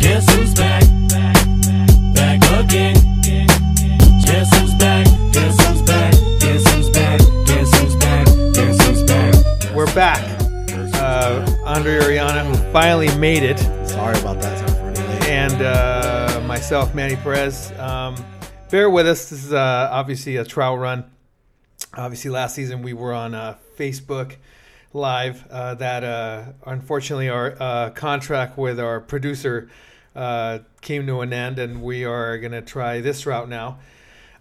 Guess who's back? Back again. Guess who's back? Guess who's back? Guess who's back? Guess who's back? Guess who's back? We're back. Uh, Andre Ariana, who finally made it, Sorry about that. Sorry for running late. and uh, myself, Manny Perez. Um, bear with us. This is uh, obviously a trial run. Obviously, last season we were on uh, Facebook Live. Uh, that uh, unfortunately our uh, contract with our producer uh, came to an end, and we are going to try this route now.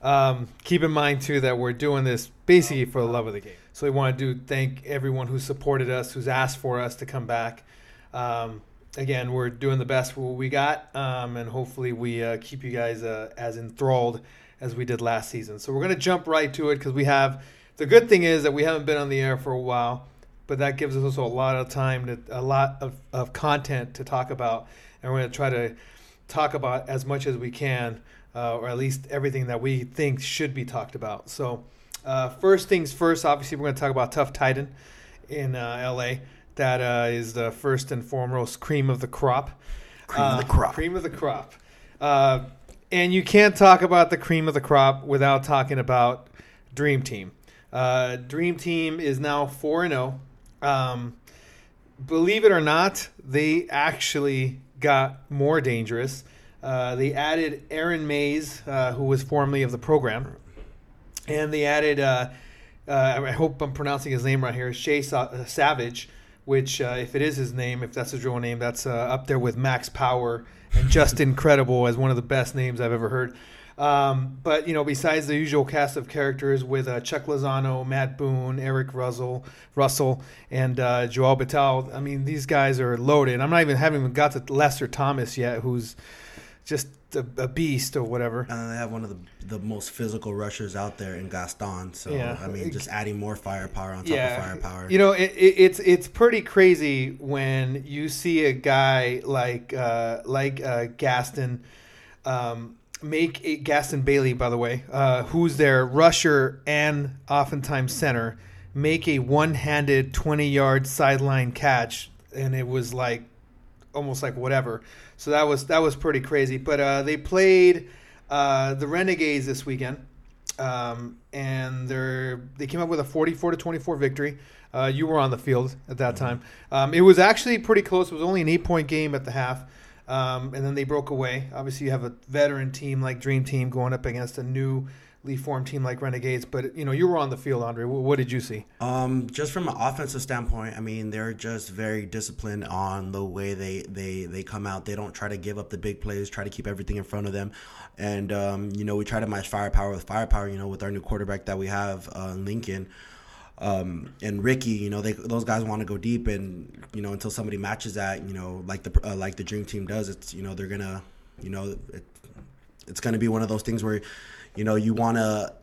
Um, keep in mind too that we're doing this basically for the love of the game. So we want to do thank everyone who supported us, who's asked for us to come back. Um, again, we're doing the best we got, um, and hopefully we uh, keep you guys uh, as enthralled as we did last season. So we're gonna jump right to it because we have. The good thing is that we haven't been on the air for a while, but that gives us also a lot of time to a lot of, of content to talk about, and we're gonna try to talk about as much as we can, uh, or at least everything that we think should be talked about. So, uh, first things first, obviously, we're going to talk about Tough Titan in uh, LA. That uh, is the first and foremost cream of the crop. Cream of the Uh, crop. Cream of the crop. Uh, and you can't talk about the cream of the crop without talking about Dream Team. Uh, Dream Team is now 4 0. Um, believe it or not, they actually got more dangerous. Uh, they added Aaron Mays, uh, who was formerly of the program, and they added. Uh, uh, I hope I'm pronouncing his name right here. Shay Sa- uh, Savage, which, uh, if it is his name, if that's his real name, that's up there with Max Power and just incredible as one of the best names I've ever heard. Um, but you know, besides the usual cast of characters with uh, Chuck Lozano, Matt Boone, Eric Russell, Russell, and uh, Joel Batal, I mean, these guys are loaded. I'm not even haven't even got to Lester Thomas yet, who's just a, a beast or whatever. And they have one of the the most physical rushers out there in Gaston. So Yeah. I mean, just adding more firepower on top of firepower. You know, it, it, it's it's pretty crazy when you see a guy like uh, like uh, Gaston um, make a, Gaston Bailey, by the way, uh, who's their rusher and oftentimes center, make a one-handed twenty-yard sideline catch, and it was like almost like whatever. So that was that was pretty crazy. But uh, they played uh, the Renegades this weekend, um, and they they came up with a 44 to 24 victory. Uh, you were on the field at that time. Um, it was actually pretty close. It was only an eight point game at the half. Um, and then they broke away. Obviously, you have a veteran team like Dream Team going up against a newly formed team like Renegades. But you know, you were on the field, Andre. What, did you see? Um, just from an offensive standpoint, I mean, they're just very disciplined on the way they they they come out. They don't try to give up the big plays. Try to keep everything in front of them, and um, you know, we try to match firepower with firepower. You know, with our new quarterback that we have, uh, Lincoln. Um, and Ricky, you know, they those guys want to go deep, and you know, until somebody matches that, you know, like the uh, like the Dream Team does, it's you know they're gonna, you know, it, it's gonna be one of those things where, you know, you wanna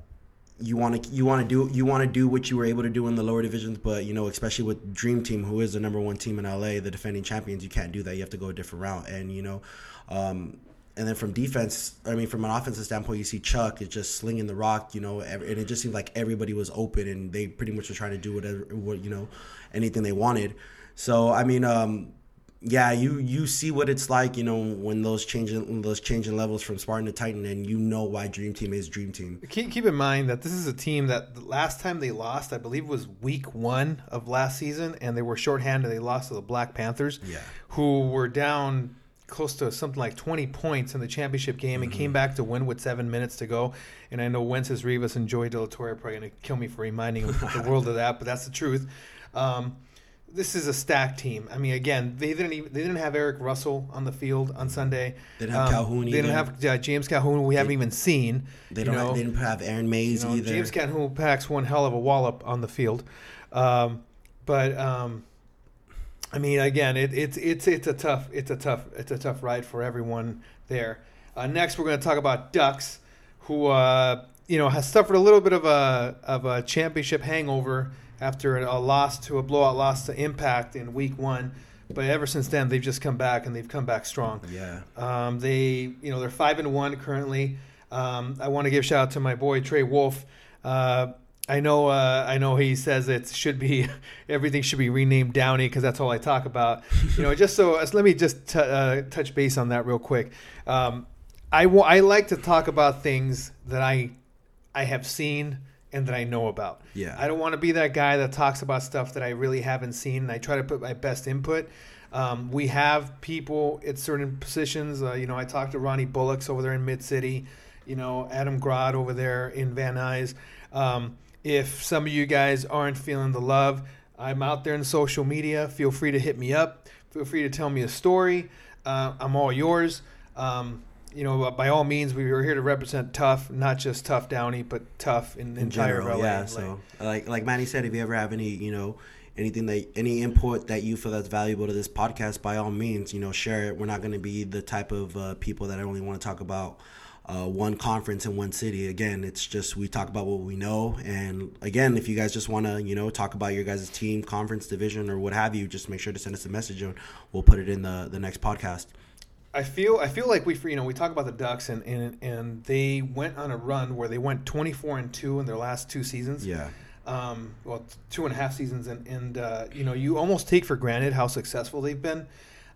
you want to you want to do you want to do what you were able to do in the lower divisions, but you know, especially with Dream Team, who is the number one team in LA, the defending champions, you can't do that. You have to go a different route, and you know, um, and then from defense, I mean, from an offensive standpoint, you see Chuck is just slinging the rock, you know, and it just seemed like everybody was open, and they pretty much were trying to do whatever, what you know, anything they wanted. So I mean, um, yeah, you you see what it's like, you know, when those changing those changing levels from Spartan to Titan, and you know why Dream Team is Dream Team. Keep, keep in mind that this is a team that the last time they lost, I believe, was week one of last season, and they were shorthanded. They lost to the Black Panthers, Yeah. who were down close to something like 20 points in the championship game and came back to win with seven minutes to go. And I know Wences Rivas and Joey De La Torre are probably going to kill me for reminding the world of that, but that's the truth. Um, this is a stacked team. I mean, again, they didn't even, they didn't have Eric Russell on the field on Sunday. They didn't have Calhoun either. They didn't have uh, James Calhoun. We haven't even seen. They don't. know. have, they didn't have Aaron Mays You know, either. James Calhoun packs one hell of a wallop on the field, um, but um, I mean, again, it, it's it's it's a tough it's a tough it's a tough ride for everyone there. Uh, next, we're going to talk about Ducks, who uh, you know has suffered a little bit of a of a championship hangover after a loss to a blowout loss to Impact in Week One. But ever since then, they've just come back and they've come back strong. yeah. Um, they, you know, they're five and one currently. Um, I want to give shout out to my boy Trey Wolf. Uh, I know. Uh, I know. He says it should be everything should be renamed Downey because that's all I talk about. You know, just so let me just t- uh, touch base on that real quick. Um, I I like to talk about things that I I have seen and that I know about. Yeah. I don't want to be that guy that talks about stuff that I really haven't seen. And I try to put my best input. Um, we have people at certain positions. Uh, you know, I talked to Ronnie Bullocks over there in Mid City. You know, Adam Grod over there in Van Nuys. Um, if some of you guys aren't feeling the love, I'm out there in social media. Feel free to hit me up. Feel free to tell me a story. Uh, I'm all yours. Um, you know, by all means, we were here to represent tough, not just tough Downey, but tough in, in entire general. LA. Yeah. So like like Manny said, if you ever have any you know anything that any input that you feel that's valuable to this podcast, by all means, you know, share it. We're not going to be the type of uh, people that I only want to talk about. Uh, one conference in one city. Again, it's just we talk about what we know, and again, if you guys just want to, you know, talk about your guys' team, conference, division, or what have you, just make sure to send us a message, and we'll put it in the the next podcast. I feel I feel like we you know we talk about the Ducks and, and and they went on a run where they went 24 and two in their last two seasons. Yeah, um, well, two and a half seasons, and, and uh, you know, you almost take for granted how successful they've been.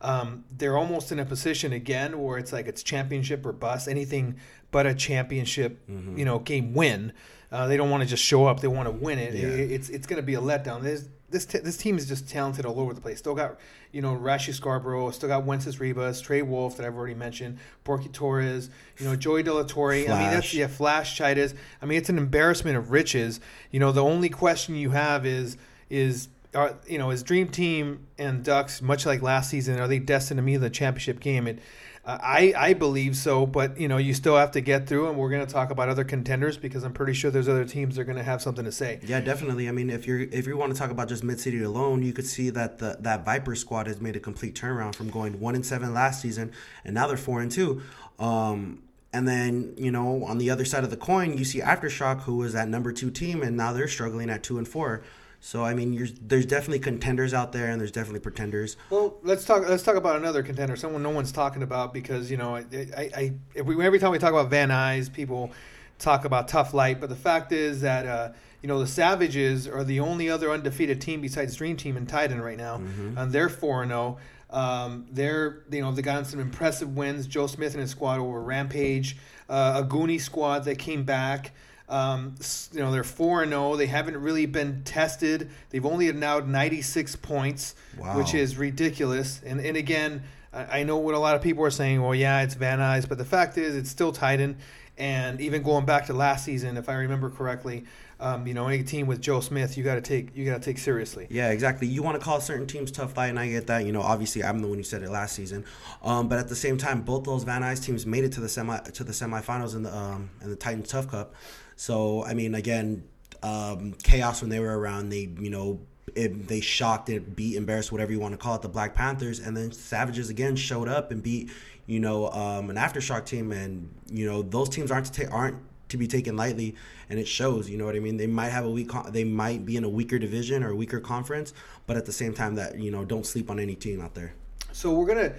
Um, they're almost in a position again where it's like it's championship or bust, anything but a championship, you know, game win. Uh, they don't want to just show up; they want to win it. Yeah. It- it's it's going to be a letdown. There's, this t- this team is just talented all over the place. Still got you know Rashi Scarborough, still got Wences Rivas, Trey Wolf that I've already mentioned, Porky Torres, you know Joey De La Torre. I mean that's Flash. yeah Flash Chidas. I mean it's an embarrassment of riches. You know the only question you have is is are you know is Dream Team and Ducks much like last season are they destined to meet in the championship game? And uh, I I believe so, but you know you still have to get through, and we're going to talk about other contenders because I'm pretty sure there's other teams that are going to have something to say. Yeah, definitely. I mean, if you're if you want to talk about just Mid City alone, you could see that the that Viper squad has made a complete turnaround from going one and seven last season, and now they're four and two. Um, and then you know on the other side of the coin, you see Aftershock, who was that number two team, and now they're struggling at two and four. So I mean, you're, there's definitely contenders out there, and there's definitely pretenders. Well, let's talk. Let's talk about another contender, someone no one's talking about because you know, I, I, I if we, every time we talk about Van Nuys, people talk about tough light, but the fact is that uh, you know the Savages are the only other undefeated team besides Dream Team in Titan right now, and they're four and zero. Um, they're you know they've gotten some impressive wins. Joe Smith and his squad over Rampage, uh, a Goonie squad that came back. Um, you know they're four and zero. They haven't really been tested. They've only allowed ninety six points, Wow. which is ridiculous. And and again, I, I know what a lot of people are saying. Well, yeah, it's Van Nuys, but the fact is, it's still Titan. And even going back to last season, if I remember correctly, um, you know, any team with Joe Smith, you got to take you got to take seriously. Yeah, exactly. You want to call certain teams tough fight, and I get that. You know, obviously, I'm the one who said it last season. Um, but at the same time, both those Van Nuys teams made it to the semi to the semifinals in the um in the Titans Tough Cup. So I mean, again, um, chaos when they were around. They you know. It, they shocked it, beat, embarrassed, whatever you want to call it, the Black Panthers, and then Savages again showed up and beat, you know, um, an aftershock team, and you know those teams aren't to ta- aren't to be taken lightly, and it shows. You know what I mean? They might have a weak, con- they might be in a weaker division or weaker conference, but at the same time, that you know, don't sleep on any team out there. So we're gonna,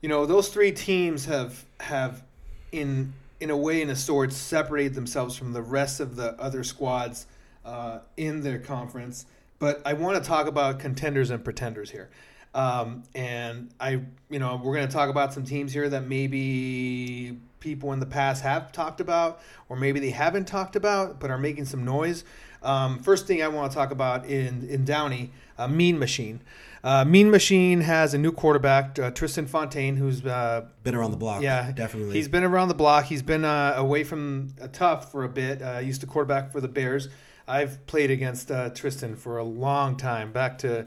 you know, those three teams have have in in a way in a sort separated themselves from the rest of the other squads uh, in their conference. But I want to talk about contenders and pretenders here. Um, and I, you know, we're going to talk about some teams here that maybe people in the past have talked about, or maybe they haven't talked about, but are making some noise. Um, first thing I want to talk about in in Downey, uh, Mean Machine. Uh, mean Machine has a new quarterback, uh, Tristan Fontaine, who's uh, Been around the block, yeah, definitely. He's been around the block. He's been uh, away from uh, tough for a bit. Uh, used to quarterback for the Bears. I've played against uh, Tristan for a long time, back to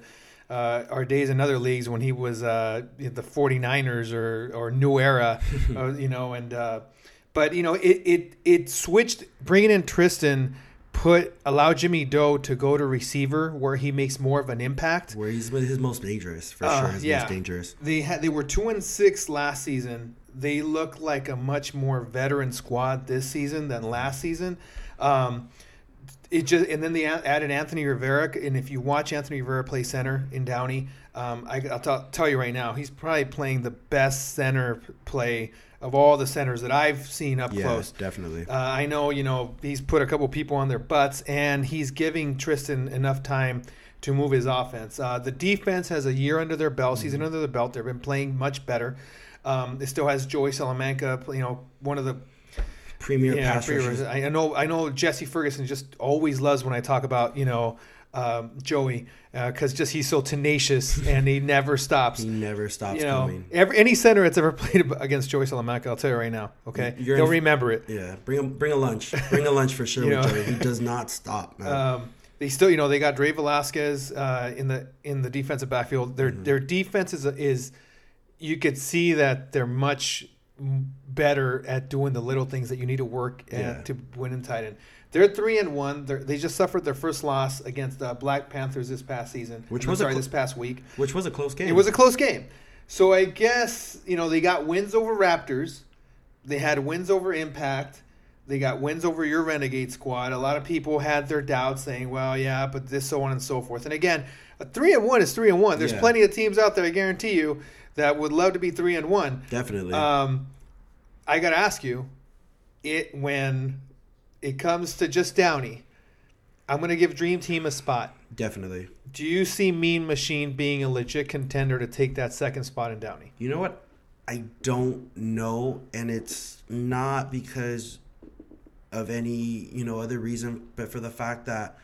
uh, our days in other leagues when he was uh, the 49ers or, or New Era, you know. And uh, but you know, it it it switched. Bringing in Tristan put allow Jimmy Doe to go to receiver where he makes more of an impact. where he's his most dangerous for Uh, sure. His yeah. most dangerous. They had they were two and six last season. They look like a much more veteran squad this season than last season. Um, it just and then they added Anthony Rivera, and if you watch Anthony Rivera play center in Downey, um, I, will t- tell you right now, he's probably playing the best center play of all the centers that I've seen up Yeah, close. definitely. Uh, I know, you know, he's put a couple people on their butts, and he's giving Tristan enough time to move his offense. Uh, the defense has a year under their belt, Mm-hmm. season under their belt. They've been playing much better. Um, it still has Joey Salamanca, you know, one of the Premier yeah, pass rushers. rushers. I I know. I know. Jesse Ferguson just always loves when I talk about you know um, Joey because just he's so tenacious and he never stops. He never stops you know, coming. every any center that's ever played against Joey Salamanca, I'll tell you right now. Okay, they'll in- remember it. Yeah, bring a, bring a lunch. Bring a lunch for sure. With know. Joey. He does not stop, man. Um, they still, you know, they got Dre Velasquez uh, in the in the defensive backfield. Their Mm-hmm. their defense is is you could see that they're much better at doing the little things that you need to work at Yeah. to win in Titan. They're three and one. They're, they just suffered their first loss against the Black Panthers this past season. Which I'm was sorry, cl- this past week. Which was a close game. It was a close game. So I guess, you know, they got wins over Raptors. They had wins over Impact. They got wins over your Renegade squad. A lot of people had their doubts saying, well, yeah, but this, so on and so forth. And again, a three and one is three and one. There's Yeah. plenty of teams out there, I guarantee you, that would love to be three and one. definitely. Um, I got to ask you, it when it comes to just Downey, I'm going to give Dream Team a spot. definitely. Do you see Mean Machine being a legit contender to take that second spot in Downey? You know what? I don't know, and it's not because of any you know other reason, but for the fact that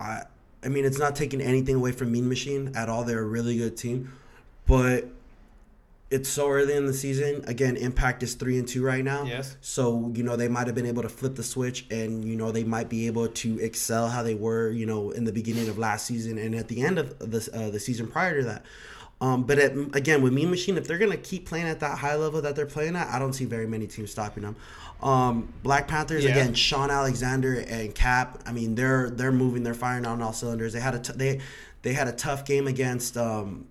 I, I mean, it's not taking anything away from Mean Machine at all. They're a really good team, but it's so early in the season. Again, Impact is three and two right now. Yes. So you know they might have been able to flip the switch, and you know they might be able to excel how they were, you know, in the beginning of last season and at the end of the uh, the season prior to that. Um, but at, again, with Mean Machine, if they're gonna keep playing at that high level that they're playing at, I don't see very many teams stopping them. Um, Black Panthers Yeah. again, Sean Alexander and Cap. I mean, they're they're moving, they're firing on all cylinders. They had a t- they they had a tough game against. Um,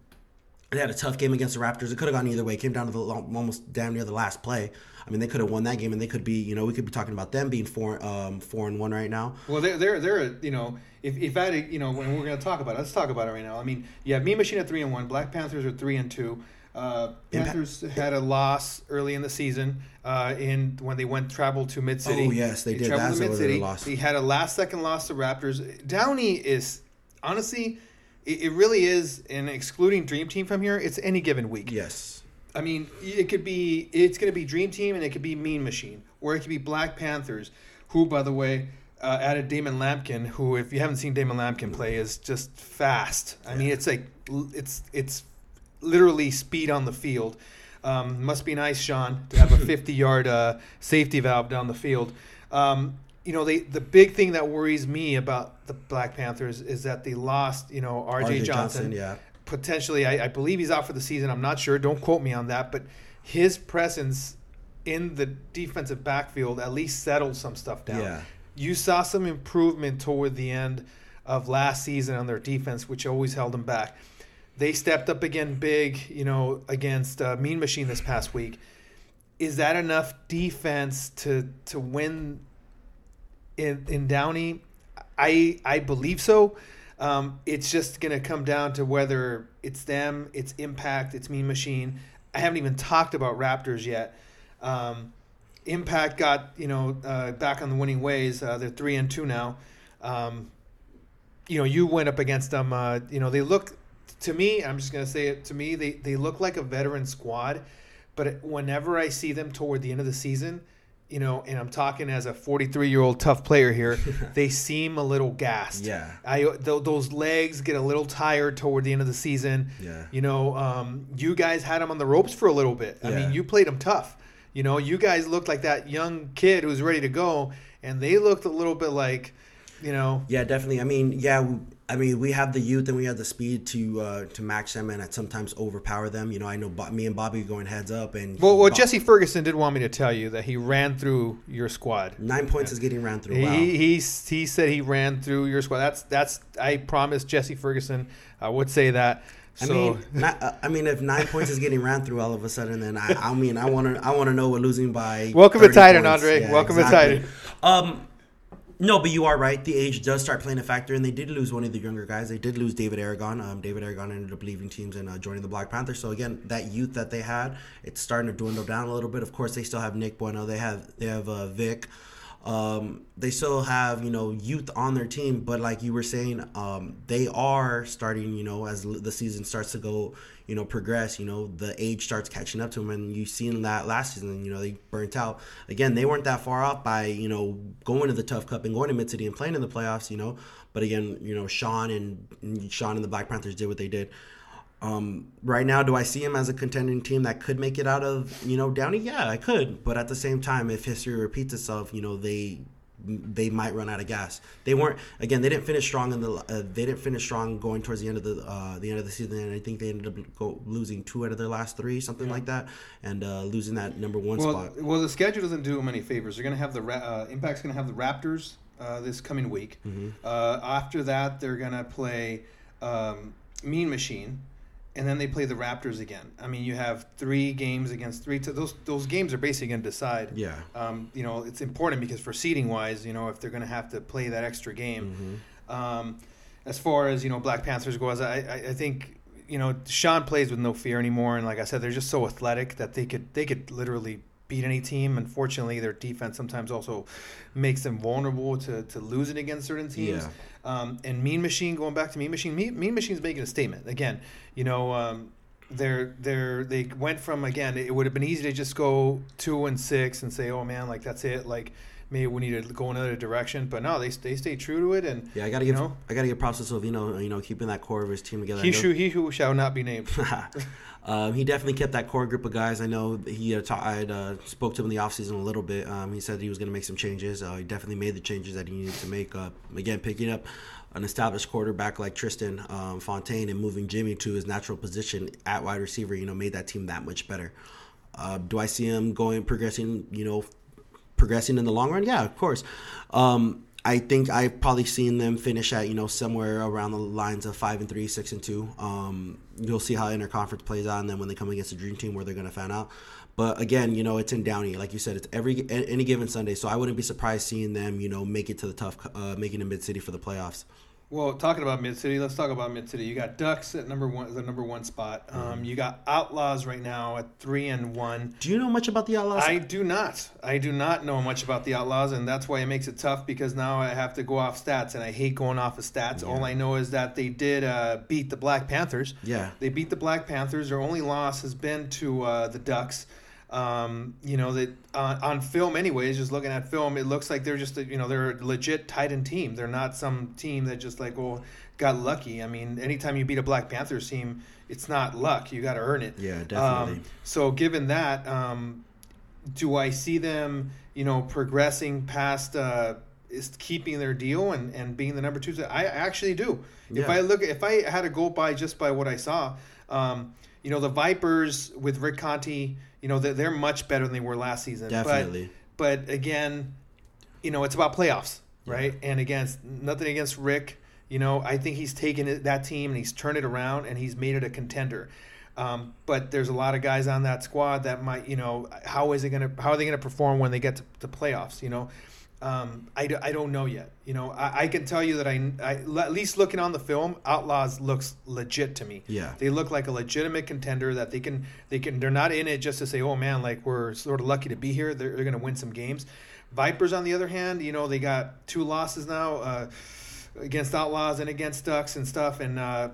they had a tough game against the Raptors. It could have gone either way. It came down to the almost damn near the last play. I mean, they could have won that game, and they could be, you know, we could be talking about them being four, um, four and one right now. Well, they're they're they're you know if if I had you know when we're going to talk about it, let's talk about it right now. I mean, you have Mean Machine at three and one. Black Panthers are three and two. Uh, Panthers had a loss early in the season uh, in when they went traveled to Mid City. Oh, yes, they did. traveled That's to Mid they City. lost. They had a last second loss to Raptors. Downey is honestly, it, it really is. And excluding Dream Team from here, it's any given week. Yes. I mean, it could be it's going to be Dream Team and it could be Mean Machine, or it could be Black Panthers, who, by the way, uh, added Damon Lampkin, who, if you haven't seen Damon Lampkin play, is just fast. I mean, it's like it's it's literally speed on the field. Um, must be nice, Sean, to have a 50-yard uh, safety valve down the field. Um, you know, they the big thing that worries me about the Black Panthers is that they lost, you know, R.J. RJ Johnson yeah. potentially I, I believe he's out for the season i'm not sure don't quote me on that but his presence in the defensive backfield at least settled some stuff down Yeah. you saw some improvement toward the end of last season on their defense which always held them back they stepped up again big you know against uh, mean machine this past week is that enough defense to to win in in Downey? I I believe so. Um, it's just going to come down to whether it's them, it's Impact, it's Mean Machine. I haven't even talked about Raptors yet. Um, Impact got you know uh, back on the winning ways. Uh, they're three and two now. Um, you know, you went up against them. Uh, you know, they look to me. I'm just going to say it to me. They they look like a veteran squad, but whenever I see them toward the end of the season, you know, and I'm talking as a 43 year old tough player here, they seem a little gassed. Yeah. I th- those legs get a little tired toward the end of the season. Yeah. You know, um, you guys had them on the ropes for a little bit. I Yeah. mean, you played them tough. You know, you guys looked like that young kid who's ready to go, and they looked a little bit like, you know, Yeah, definitely. I mean, yeah, I mean, we have the youth and we have the speed to uh, to match them and at sometimes overpower them. You know, I know Bo- me and Bobby going heads up and well, well, Bo- Jesse Ferguson did want me to tell you that he ran through your squad. nine points is getting ran through. Wow. He, he he said he ran through your squad. That's that's I promised Jesse Ferguson I would say that. I So mean, not, uh, I mean, if nine points is getting ran through all of a sudden, then I, I mean, I want to, I want to know what losing by. Welcome to Titan, points- Andre. Welcome to Titan. Um, No, but you are right. The age does start playing a factor, and they did lose one of the younger guys. They did lose David Aragon. Um, David Aragon ended up leaving teams and uh, joining the Black Panthers. So again, that youth that they had, it's starting to dwindle down a little bit. Of course, they still have Nick Bueno. They have they have uh, Vic. Um, they still have you know youth on their team, but like you were saying, um, they are starting. You know, as the season starts to go, you know, progress. You know, the age starts catching up to them, and you've seen that last season. You know, they burnt out. Again, they weren't that far off by you know going to the Tough Cup and going to Mid City and playing in the playoffs. You know, but again, you know, Sean and Sean and the Black Panthers did what they did. Um, right now, do I see him as a contending team that could make it out of you know Downey? Yeah, I could. But at the same time, if history repeats itself, you know they they might run out of gas. They weren't again. They didn't finish strong in the. Uh, they didn't finish strong going towards the end of the uh, the end of the season, and I think they ended up go, losing two out of their last three, something like that, and uh, losing that number one Well, spot. well, the schedule doesn't do them any favors. They're going to have the Ra- uh, Impact's going to have the Raptors uh, this coming week. Mm-hmm. Uh, after that, they're going to play um, Mean Machine, and then they play the Raptors again. I mean, you have three games against three. T- those those games are basically going to decide. Yeah. Um, you know, it's important because for seating wise, you know, if they're going to have to play that extra game. Um, as far as you know, Black Panthers goes, I, I I think you know Sean plays with no fear anymore, and like I said, they're just so athletic that they could they could literally beat any team. Unfortunately, their defense sometimes also makes them vulnerable to, to losing against certain teams. Yeah. Um, and Mean Machine, going back to Mean Machine, Mean, mean Machine's making a statement again. You know, um, they're they're they went from again. It would have been easy to just go two and six and say, oh man, like that's it, like. Maybe we need to go another direction, but no, they they stay true to it, and Yeah, I gotta you give know, I gotta give props to Silvino. You know, keeping that core of his team together. He who he who shall not be named. um, he definitely kept that core group of guys. I know he uh, ta- I had, uh, spoke to him in the offseason a little bit. Um, he said he was going to make some changes. Uh, he definitely made the changes that he needed to make. Uh, again, picking up an established quarterback like Tristan um, Fontaine and moving Jimmy to his natural position at wide receiver, you know, made that team that much better. Uh, do I see him going progressing? You know, progressing in the long run? Yeah, of course. Um, I think I've probably seen them finish at you know somewhere around the lines of five and three, six and two. Um, you'll see how interconference plays out, and then when they come against the dream team, where they're going to fan out. But again, you know, it's in Downey, like you said, it's every any given Sunday. So I wouldn't be surprised seeing them, you know, make it to the tough, uh, making it mid city for the playoffs. Well, talking about Mid City, let's talk about Mid City. You got Ducks at number one, the number one spot. Mm-hmm. Um, you got Outlaws right now at three and one. Do you know much about the Outlaws? I do not. I do not know much about the Outlaws, and that's why it makes it tough because now I have to go off stats, and I hate going off of stats. All I know is that they did uh, beat the Black Panthers. Yeah. They beat the Black Panthers. Their only loss has been to uh, the Ducks. Um, you know that on, on film, anyways. Just looking at film, it looks like they're just a, you know they're a legit Titan team. They're not some team that just like oh got lucky. I mean, anytime you beat a Black Panthers team, it's not luck. You got to earn it. Yeah, definitely. Um, so given that, um, do I see them, you know, progressing past uh, is keeping their deal and, and being the number two? I actually do. If I look, if I had to go by just by what I saw, um, you know, the Vipers with Rick Conti, you know, they're, they're much better than they were last season. Definitely. But, again, you know, it's about playoffs, right? And against nothing against Rick. You know, I think he's taken that team and he's turned it around and he's made it a contender. Um, but there's a lot of guys on that squad that might, you know, how is it gonna, how are they gonna perform when they get to the playoffs? You know, um, I, I don't know yet. You know, I, I can tell you that I, I at least looking on the film, Outlaws looks legit to me. Yeah. they look like a legitimate contender that they can they can they're not in it just to say, oh man, like we're sort of lucky to be here. They're, they're gonna win some games. Vipers on the other hand, you know, they got two losses now uh, against Outlaws and against Ducks and stuff, and uh,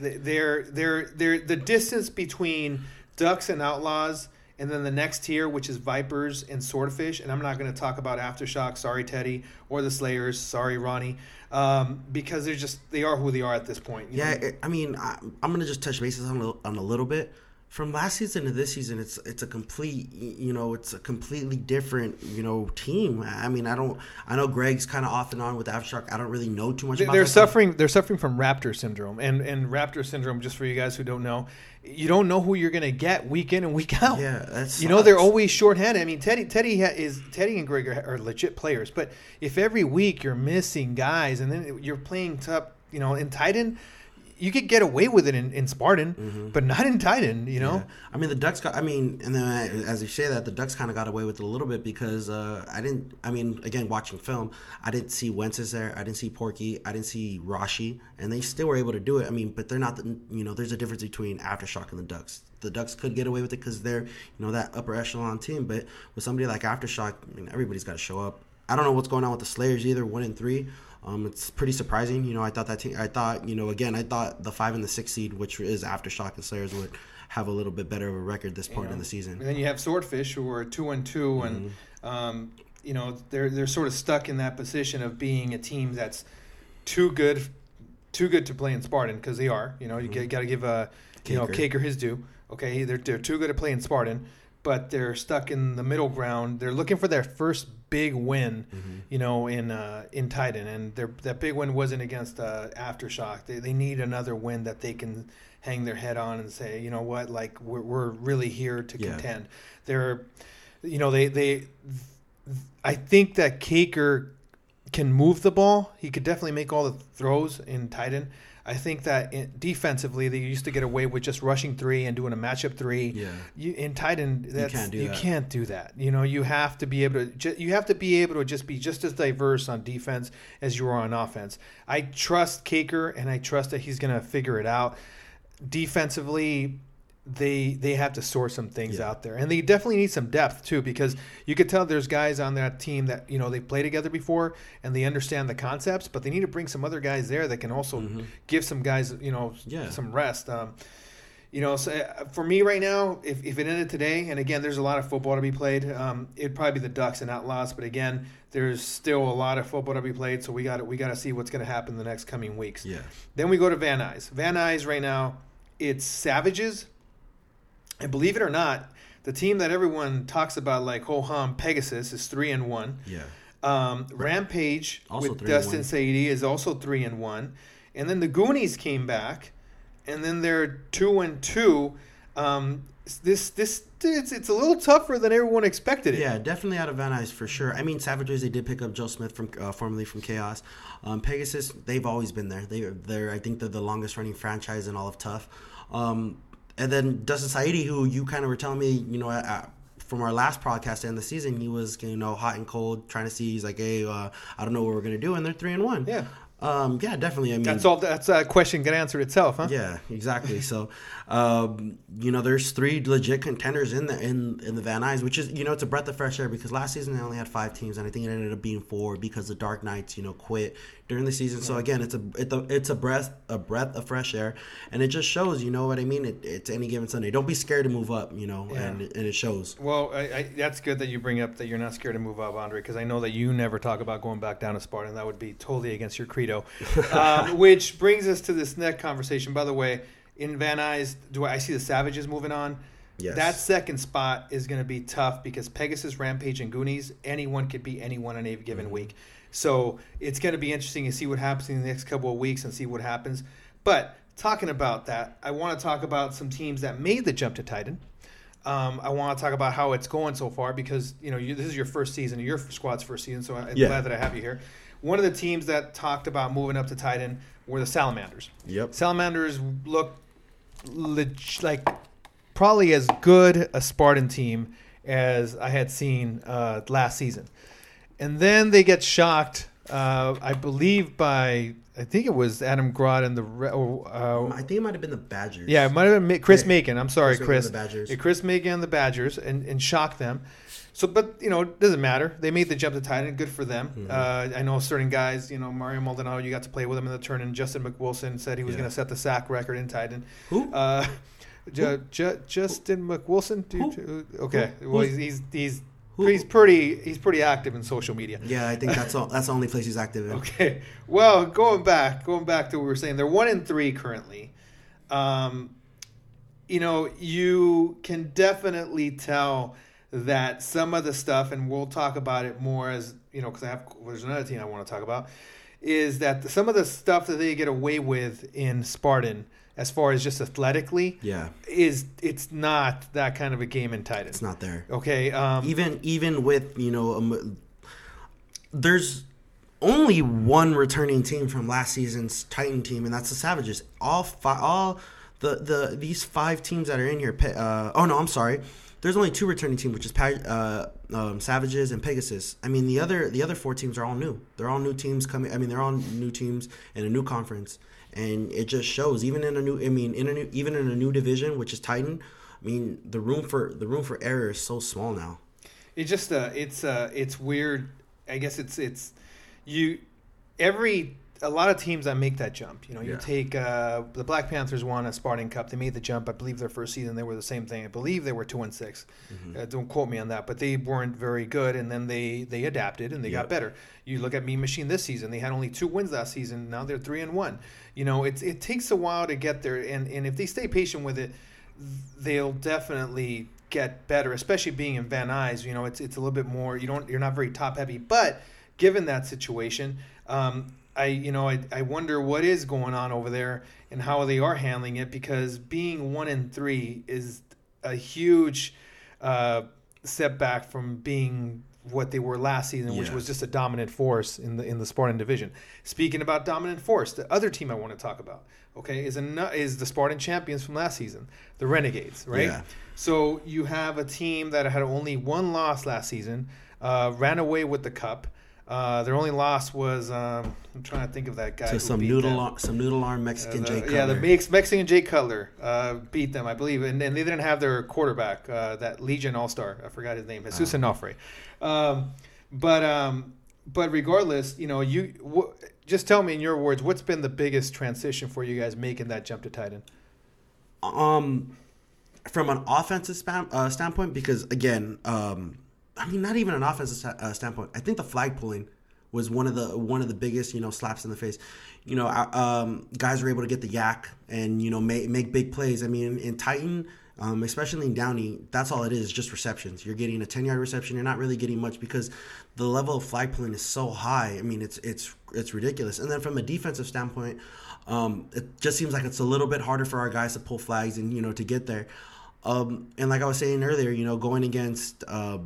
they're they're they're the distance between Ducks and Outlaws. And then the next tier, which is Vipers and Swordfish, and I'm not going to talk about Aftershock. Sorry, Teddy, or the Slayers. Sorry, Ronnie, um, because they're just they are who they are at this point. you Yeah, know? it, I mean, I, I'm gonna just touch bases on a, on a little bit. From last season to this season, it's it's a complete, you know, it's a completely different, you know, team. I mean, I don't, I know Greg's kind of off and on with Aftershock. I don't really know too much They- about. they're that. suffering they're suffering from raptor syndrome and and raptor syndrome just for you guys who don't know you don't know who you're going to get week in and week out. Yeah, that's you know they're always shorthanded i mean teddy teddy ha- is teddy and greg are, are legit players but if every week you're missing guys and then you're playing tough you know in titan you could get away with it in, in Spartan, but not in Titan. You know, Mm-hmm. Yeah. I mean, the Ducks got. I mean, and then uh, as you say that, the Ducks kind of got away with it a little bit because uh, I didn't. I mean, again, watching film, I didn't see Wences there. I didn't see Porky. I didn't see Rashi, and they still were able to do it. I mean, but they're not. The, you know, there's a difference between Aftershock and the Ducks. The Ducks could get away with it because they're, you know, that upper echelon team. But with somebody like Aftershock, I mean, everybody's got to show up. I don't know what's going on with the Slayers either. One and three. Um, it's pretty surprising. You know, I thought that team. I thought, you know, again, I thought the five and the six seed, which is Aftershock and Slayers, would have a little bit better of a record this point in the season. And then you have Swordfish, who are two and 2 and Mm-hmm. um, you know they're they're sort of stuck in that position of being a team that's too good, too good to play in Spartan because they are. You know, you got to give a you know Caker. Caker his due. Okay, they're they're too good to play in Spartan, but they're stuck in the middle ground. They're looking for their first big win, you know, in uh, in Titan, and their that big win wasn't against uh, Aftershock. They they need another win that they can hang their head on and say, you know what, like we're we're really here to Yeah. contend. They're, you know, they they. I think that Caker can move the ball. He could definitely make all the throws in Titan. I think that in, defensively they used to get away with just rushing three and doing a matchup three. Yeah. You, in Titan, that's, you can't do that. can't do that. You know, you have to be able to. ju- You have to be able to just be just as diverse on defense as you are on offense. I trust Caker, and I trust that he's going to figure it out. Defensively, they they have to sort some things Yeah. out there, and they definitely need some depth too, because you could tell there's guys on that team that you know they play together before and they understand the concepts, but they need to bring some other guys there that can also give some guys you know Mm-hmm. Yeah. some rest. Um, you know, so uh, for me right now, if, if it ended today, and again, there's a lot of football to be played. Um, it'd probably be the Ducks and Outlaws, but again, there's still a lot of football to be played. So we got we got to see what's going to happen the next coming weeks. Yeah. Then we go to Van Nuys. Van Nuys right now, it's Savages, and believe it or not, the team that everyone talks about like ho hum Pegasus is three and one. Yeah. Um, Rampage Also with Dustin. Saidi is also three and one, and then the Goonies came back, and then they're two and two. Um, this this it's, it's a little tougher than everyone expected it. Yeah, definitely out of Van Nuys for sure. I mean, Savages they did pick up Joe Smith from uh, formerly from Chaos. Um, Pegasus they've always been there. They they're I think they're the longest running franchise in all of Tough. Um, and then Dustin Saidi, who you kind of were telling me, you know, from our last podcast end the season, he was you know hot and cold, trying to see. He's like, hey, uh, I don't know what we're gonna do, and they're three and one. Yeah. Um, yeah, definitely. I mean, That's all. That's a question can answer itself, huh? yeah, exactly. So, um, you know, there's three legit contenders in the in in the Van Nuys, which is you know it's a breath of fresh air because last season they only had five teams, and I think it ended up being four because the Dark Knights you know quit during the season. So again, it's a it's a it's a breath a breath of fresh air, and it just shows. You know what I mean? It, it's any given Sunday. Don't be scared to move up. You know, Yeah. and and it shows. Well, I, I, that's good that you bring up that you're not scared to move up, Andre, because I know that you never talk about going back down to Spartan. That would be totally against your credo. Um, which brings us to this next conversation. By the way, in Van Nuys, do I, I see the Savages moving on? Yes. That second spot is going to be tough because Pegasus, Rampage, and Goonies, anyone could be anyone on any given Mm-hmm. week. So it's going to be interesting to see what happens in the next couple of weeks and see what happens. But talking about that, I want to talk about some teams that made the jump to Titan. Um, I want to talk about how it's going so far because you know you, this is your first season, your squad's first season, so I'm Yeah. glad that I have you here. One of the teams that talked about moving up to Titan were the Salamanders. Yep. Salamanders look leg- like probably as good a Spartan team as I had seen uh, last season. And then they get shocked, uh, I believe, by I think it was Adam Grott and the Re- oh, uh, I think it might have been the Badgers. yeah, it might have been Chris Yeah. Macon. I'm sorry, Chris Macon Chris. and the Badgers. Yeah, Chris Macon and the Badgers, and, and shocked them. So, but you know, it doesn't matter. They made the jump to Titan. Good for them. Mm-hmm. Uh, I know certain guys. You know, Mario Maldonado. You got to play with him in the turn, and Justin McWilson said he was Yeah. going to set the sack record in Titan. Who? Uh, Ju- Ju- Justin McWilson. Do you- Who? Okay. Who? Well, he's he's Who? he's pretty he's pretty active in social media. Yeah, I think that's all. That's the only place he's active in. Okay. Well, going back, going back to what we were saying, they're one in three currently. Um, you know, you can definitely tell that some of the stuff, and we'll talk about it more as you know, because I have there's another team I want to talk about, is that the, some of the stuff that they get away with in Spartan, as far as just athletically, Yeah, is it's not that kind of a game in Titan. it's not there. Okay. Um, even even with you know um, there's only one returning team from last season's Titan team, and that's the Savages. All five, all the the these five teams that are in here. Uh, oh no, I'm sorry. There's only two returning teams, which is uh, um, Savages and Pegasus. I mean, the other the other four teams are all new. They're all new teams coming. I mean, they're all new teams in a new conference, and it just shows. Even in a new, I mean, in a new, even in a new division, which is Titan. I mean, the room for the room for error is so small now. It just uh, it's uh, it's weird. I guess it's it's you every a lot of teams that make that jump. You know, you Yeah. take uh, the Black Panthers won a Spartan Cup. They made the jump. I believe their first season they were the same thing. I believe they were two and 6 Mm-hmm. Uh, don't quote me on that, but they weren't very good. And then they they adapted and they got better. You look at Mean Machine this season. They had only two wins last season. Now they're three and one. You know, it's it takes a while to get there. And and if they stay patient with it, they'll definitely get better, especially being in Van Nuys. You know, it's it's a little bit more. You don't you're not very top heavy, but given that situation, um, I you know I, I wonder what is going on over there and how they are handling it because being one in three is a huge uh, setback from being what they were last season, which was just a dominant force in the in the Spartan division. Speaking about dominant force, the other team I want to talk about, okay, is a, is the Spartan champions from last season, the Renegades, right? Yeah. So you have a team that had only one loss last season, uh, ran away with the cup. Uh, their only loss was um, I'm trying to think of that guy. To some noodle, arm, some noodle arm Uh, Mexican the- Jay yeah, the Mex- Mexican Jay Cutler uh, beat them, I believe, and, and they didn't have their quarterback, uh, that Legion All Star. I forgot his name, Jesus Ah. Onofre. Um, but um, but regardless, you know, you wh- just tell me in your words, what's been the biggest transition for you guys making that jump to Titan? Um, from an offensive span, uh, standpoint, because again, um, I mean, not even an offensive uh, standpoint. I think the flag pulling was one of the one of the biggest, you know, slaps in the face. You know, um, guys were able to get the yak and you know make make big plays. I mean, in Titan. Um, especially in Downey, that's all it is, just receptions. You're getting a 10 yard reception. You're not really getting much because the level of flag pulling is so high. I mean, it's it's it's ridiculous. And then from a defensive standpoint, um, it just seems like it's a little bit harder for our guys to pull flags and you know to get there. Um, and like I was saying earlier, you know, going against uh,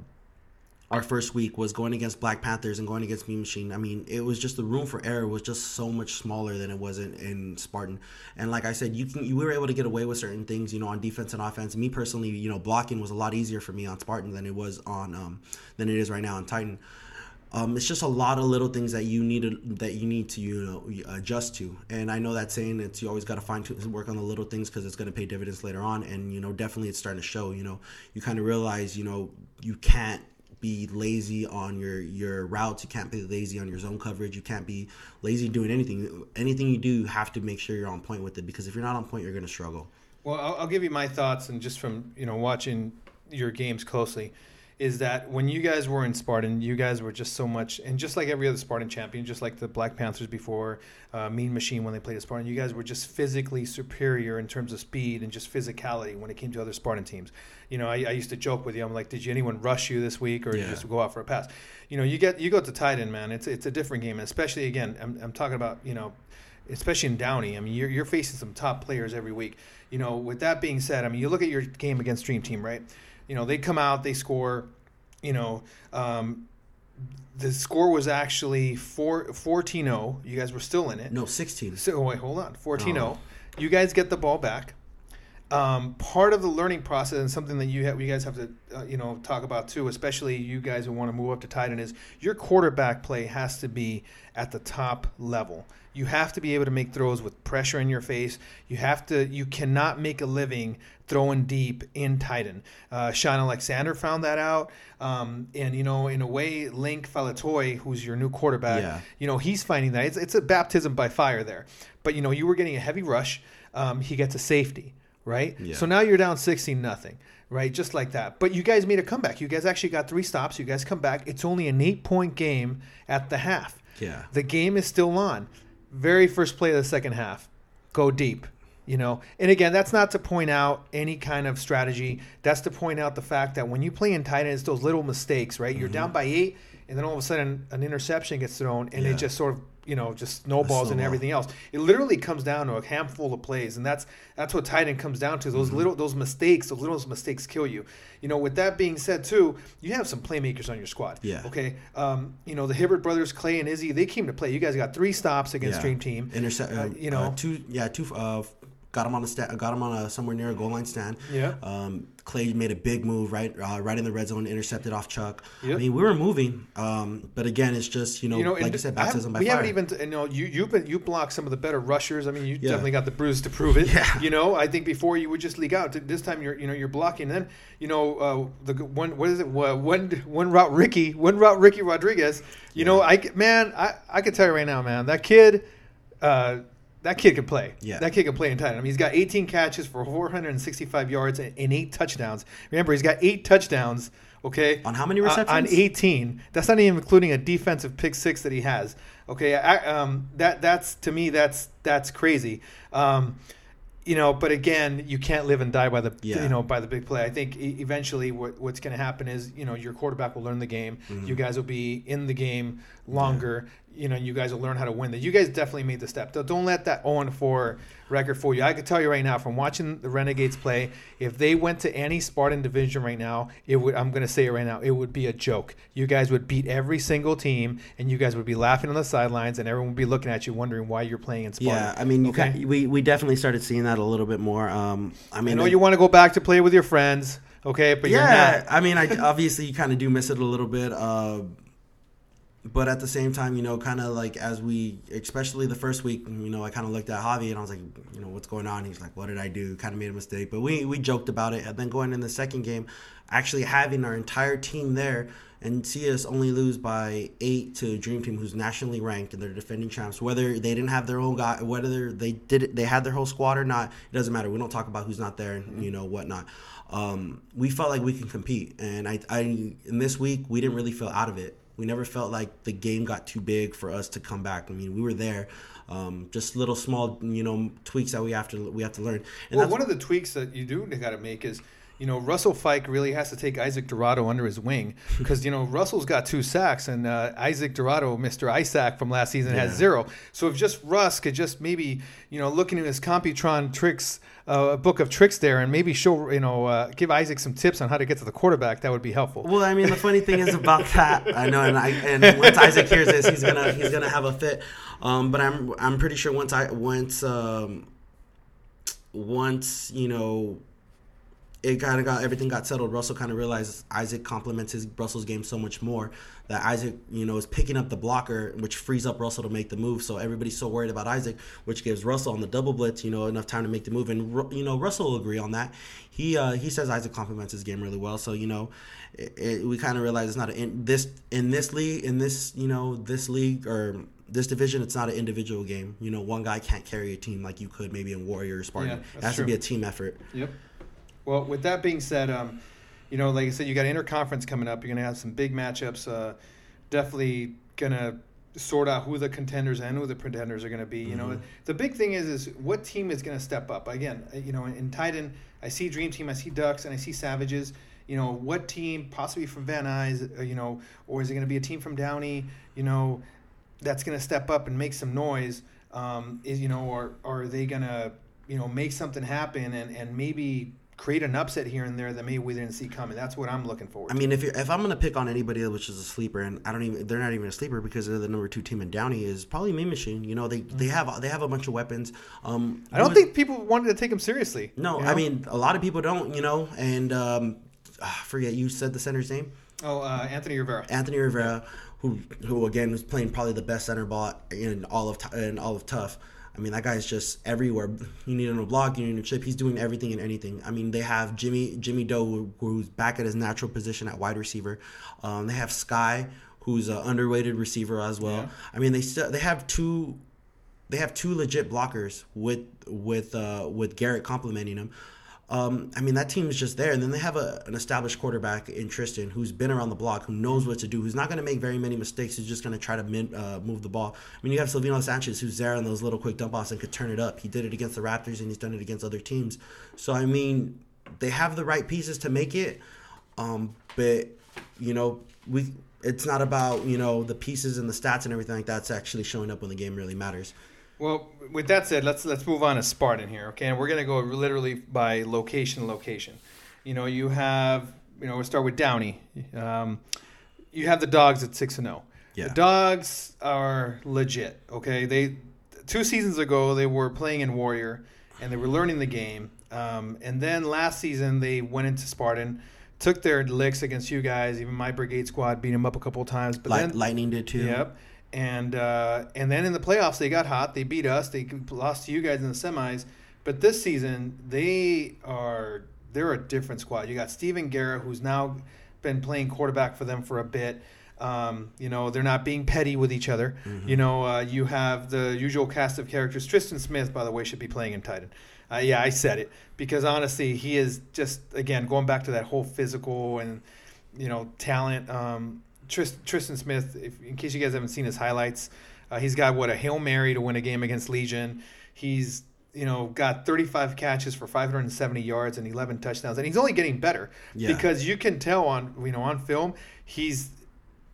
our first week was going against Black Panthers and going against Mean Machine. I mean, it was just the room for error was just so much smaller than it was in, in Spartan. And like I said, you can you were able to get away with certain things, you know, on defense and offense. Me personally, you know, blocking was a lot easier for me on Spartan than it was on um, than it is right now on Titan. Um, it's just a lot of little things that you need to, that you need to you know adjust to. And I know that saying it's you always got to find to work on the little things because it's going to pay dividends later on. And you know definitely it's starting to show. You know you kind of realize you know you can't be lazy on your your routes. You can't be lazy on your zone coverage. You can't be lazy doing anything. Anything you do, you have to make sure you're on point with it because if you're not on point, you're going to struggle. Well, I'll, I'll give you my thoughts, and just from you know watching your games closely, is that when you guys were in Spartan, you guys were just so much, and just like every other Spartan champion, just like the Black Panthers before, uh, Mean Machine when they played a Spartan, you guys were just physically superior in terms of speed and just physicality when it came to other Spartan teams. You know, I, I used to joke with you. I'm like, did you anyone rush you this week, or Yeah. just go out for a pass? You know, you get you go to Titan, man. It's it's a different game, and especially again, I'm, I'm talking about you know especially in Downey. I mean, you're, you're facing some top players every week. You know, with that being said, I mean, you look at your game against Dream Team, right? You know, they come out, they score. You know, um, the score was actually 4 14 0. You guys were still in it. No, 16. So, wait, hold on. 14 0. Oh. You guys get the ball back. Um, part of the learning process and something that you have, you guys have to, uh, you know, talk about too, especially you guys who want to move up to Titan, is your quarterback play has to be at the top level. You have to be able to make throws with pressure in your face. You have to. You cannot make a living throwing deep in Titan. Uh, Sean Alexander found that out, um, and you know, in a way, Link Falatoy, who's your new quarterback, Yeah. you know, he's finding that it's, it's a baptism by fire there. But you know, you were getting a heavy rush. Um, he gets a safety, right? Yeah. So now you're down 16 nothing, right? Just like that. But you guys made a comeback. You guys actually got three stops. You guys come back. It's only an eight point game at the half. Yeah. The game is still on. Very first play of the second half. Go deep. You know, and again, that's not to point out any kind of strategy. That's to point out the fact that when you play in Titan, it's those little mistakes, right? You're down mm-hmm. by eight, and then all of a sudden an interception gets thrown, and Yeah. it just sort of you know just snowballs and everything else. It literally comes down to a handful of plays, and that's that's what Titan comes down to. Mm-hmm. Those little those mistakes, those little mistakes kill you. You know, with that being said, too, you have some playmakers on your squad. Yeah. Okay. Um, you know, the Hibbert brothers, Clay and Izzy, they came to play. You guys got three stops against Yeah. Dream Team. Intercept. Uh, Uh, you know, two. Yeah, two. Uh, got him on a sta- got him on a somewhere near a goal line stand. Yeah. Um, Clay made a big move right, uh, right in the red zone, intercepted off Chuck. Yep. I mean, we were moving. Um, but again, it's just you know, you know, like you said, baptism by we fire. haven't even, you know, you you've been you blocked some of the better rushers. I mean, you Yeah. definitely got the bruise to prove it. Yeah. You know, I think before you would just leak out. This time you're, you know, you're blocking. Then, you know, uh, the one what is it? One one route Ricky, one route Ricky Rodriguez. You know, I man, I I can tell you right now, man, that kid. Uh, that kid can play. Yeah. That kid can play in Titan. I mean, he's got 18 catches for 465 yards and, and eight touchdowns. Remember, he's got eight touchdowns. Okay. On how many Uh, on 18. That's not even including a defensive pick six that he has. Okay, I, um, that that's to me that's that's crazy. Um, you know, but again, you can't live and die by the Yeah. you know by the big play. I think eventually what, what's going to happen is you know your quarterback will learn the game. Mm-hmm. You guys will be in the game longer. You know, you guys will learn how to win. That you guys definitely made the step. Don't- Don't let that 0 4 record for you. I can tell you right now from watching the Renegades play, if they went to any Spartan division right now, it would. I'm going to say it right now. It would be a joke. You guys would beat every single team, and you guys would be laughing on the sidelines, and everyone would be looking at you, wondering why you're playing in Spartan. Yeah, I mean, you Okay? we we definitely started seeing that a little bit more. Um, I I mean, know it- you want to go back to play with your friends, okay? But you're yeah, not. I mean, I obviously you kind of do miss it a little bit. Uh, but at the same time, you know, kind of like as we, especially the first week, you know, I kind of looked at Javi and I was like, you know, what's going on? He's like, what did I do? Kind of made a mistake, but we we joked about it. And then going in the second game, actually having our entire team there and see us only lose by eight to Dream Team, who's nationally ranked and they're defending champs. Whether they didn't have their own guy, whether they did it, they had their whole squad or not, it doesn't matter. We don't talk about who's not there, and you know whatnot. Um, we felt like we can compete, and I, I in this week we didn't really feel out of it. We never felt like the game got too big for us to come back. I mean, we were there. Um, just little small, you know, tweaks that we have to we have to learn. And Well, one of the tweaks that you do got to make is, you know, Russell Fike really has to take Isaac Dorado under his wing because you know Russell's got two sacks and uh, Isaac Dorado, Mister Isaac from last season, has zero. So if just Russ could just maybe you know looking at his Computron tricks, uh, book of tricks there, and maybe show you know uh, give Isaac some tips on how to get to the quarterback, that would be helpful. Well, I mean, the funny thing is about that. I know, and I and once Isaac hears this, he's gonna he's gonna have a fit. Um, but I'm I'm pretty sure once I once um, once you know it kind of got everything got settled. Russell kind of realized Isaac complements his Russell's game so much more that Isaac, you know, is picking up the blocker, which frees up Russell to make the move. So everybody's so worried about Isaac, which gives Russell on the double blitz, you know, enough time to make the move. And you know, Russell will agree on that. He uh, he says Isaac complements his game really well. So you know, it, it, we kind of realize it's not a, in this in this league in this you know this league or this division, it's not an individual game. You know, one guy can't carry a team like you could maybe in Warrior or Spartan. Yeah, it has true. to be a team effort. Yep. Well, with that being said, um, you know, like I said, you got an interconference coming up. You're going to have some big matchups. Uh, definitely going to sort out who the contenders and who the pretenders are going to be. You know, the big thing is is what team is going to step up. Again, uh, you know, in Titan, I see Dream Team, I see Ducks, and I see Savages. You know, what team, possibly from Van Nuys, uh, you know, or is it going to be a team from Downey? You know, that's going to step up and make some noise. Um, is you know, or, or are they going to you know make something happen and, and maybe create an upset here and there that maybe we didn't see coming? That's what I'm looking forward. I mean, if you're, if I'm gonna pick on anybody which is a sleeper, and I don't even they're not even a sleeper because they're the number two team in Downey is probably Mean Machine. You know, they they have they have a bunch of weapons. Um, I don't who- think people wanted to take him seriously. No, you I mean a lot of people don't. You know, and um, ah, I forget you said the center's name, oh, uh, Anthony Rivera. Anthony Rivera, who who again was playing probably the best center ball in all of in all of Tough. I mean, that guy's just everywhere. You need him to block, you need him to chip. He's doing everything and anything. I mean, they have Jimmy Jimmy Doe, who's back at his natural position at wide receiver. Um, they have Sky, who's an underrated receiver as well. Yeah. I mean, they still they have two they have two legit blockers with with uh, with Garrett complimenting him. Um, I mean, that team is just there, and then they have a, an established quarterback in Tristan who's been around the block, who knows what to do, who's not going to make very many mistakes. Who's just going to try to min, uh, move the ball. I mean, you have Silvino Sanchez who's there on those little quick dump offs and could turn it up. He did it against the Raptors, and he's done it against other teams. So I mean, they have the right pieces to make it. Um, but you know, we it's not about you know the pieces and the stats and everything like that. It's actually showing up when the game really matters. Well, with that said, let's let's move on to Spartan here, okay? And we're gonna go literally by location, location. You know, you have, you know, we'll start with Downey. Um, you have the dogs at six and zero. Yeah. The dogs are legit, okay? They two seasons ago they were playing in Warrior, and they were learning the game. Um, and then last season they went into Spartan, took their licks against you guys. Even my brigade squad beat them up a couple of times. But Light, then Lightning did too. Yep. And uh, and then in the playoffs they got hot. They beat us. They lost to you guys in the semis. But this season they are they're a different squad. You got Steven Guerra who's now been playing quarterback for them for a bit. Um, you know they're not being petty with each other. You know uh, you have the usual cast of characters. Tristan Smith, by the way, should be playing in Titan. Uh, yeah, I said it because honestly, he is just again going back to that whole physical and you know talent. Um, Trist, Tristan Smith, if, in case you guys haven't seen his highlights, uh, he's got what a hail mary to win a game against Legion. He's you know got 35 catches for 570 yards and 11 touchdowns, and he's only getting better Yeah. because you can tell on you know on film he's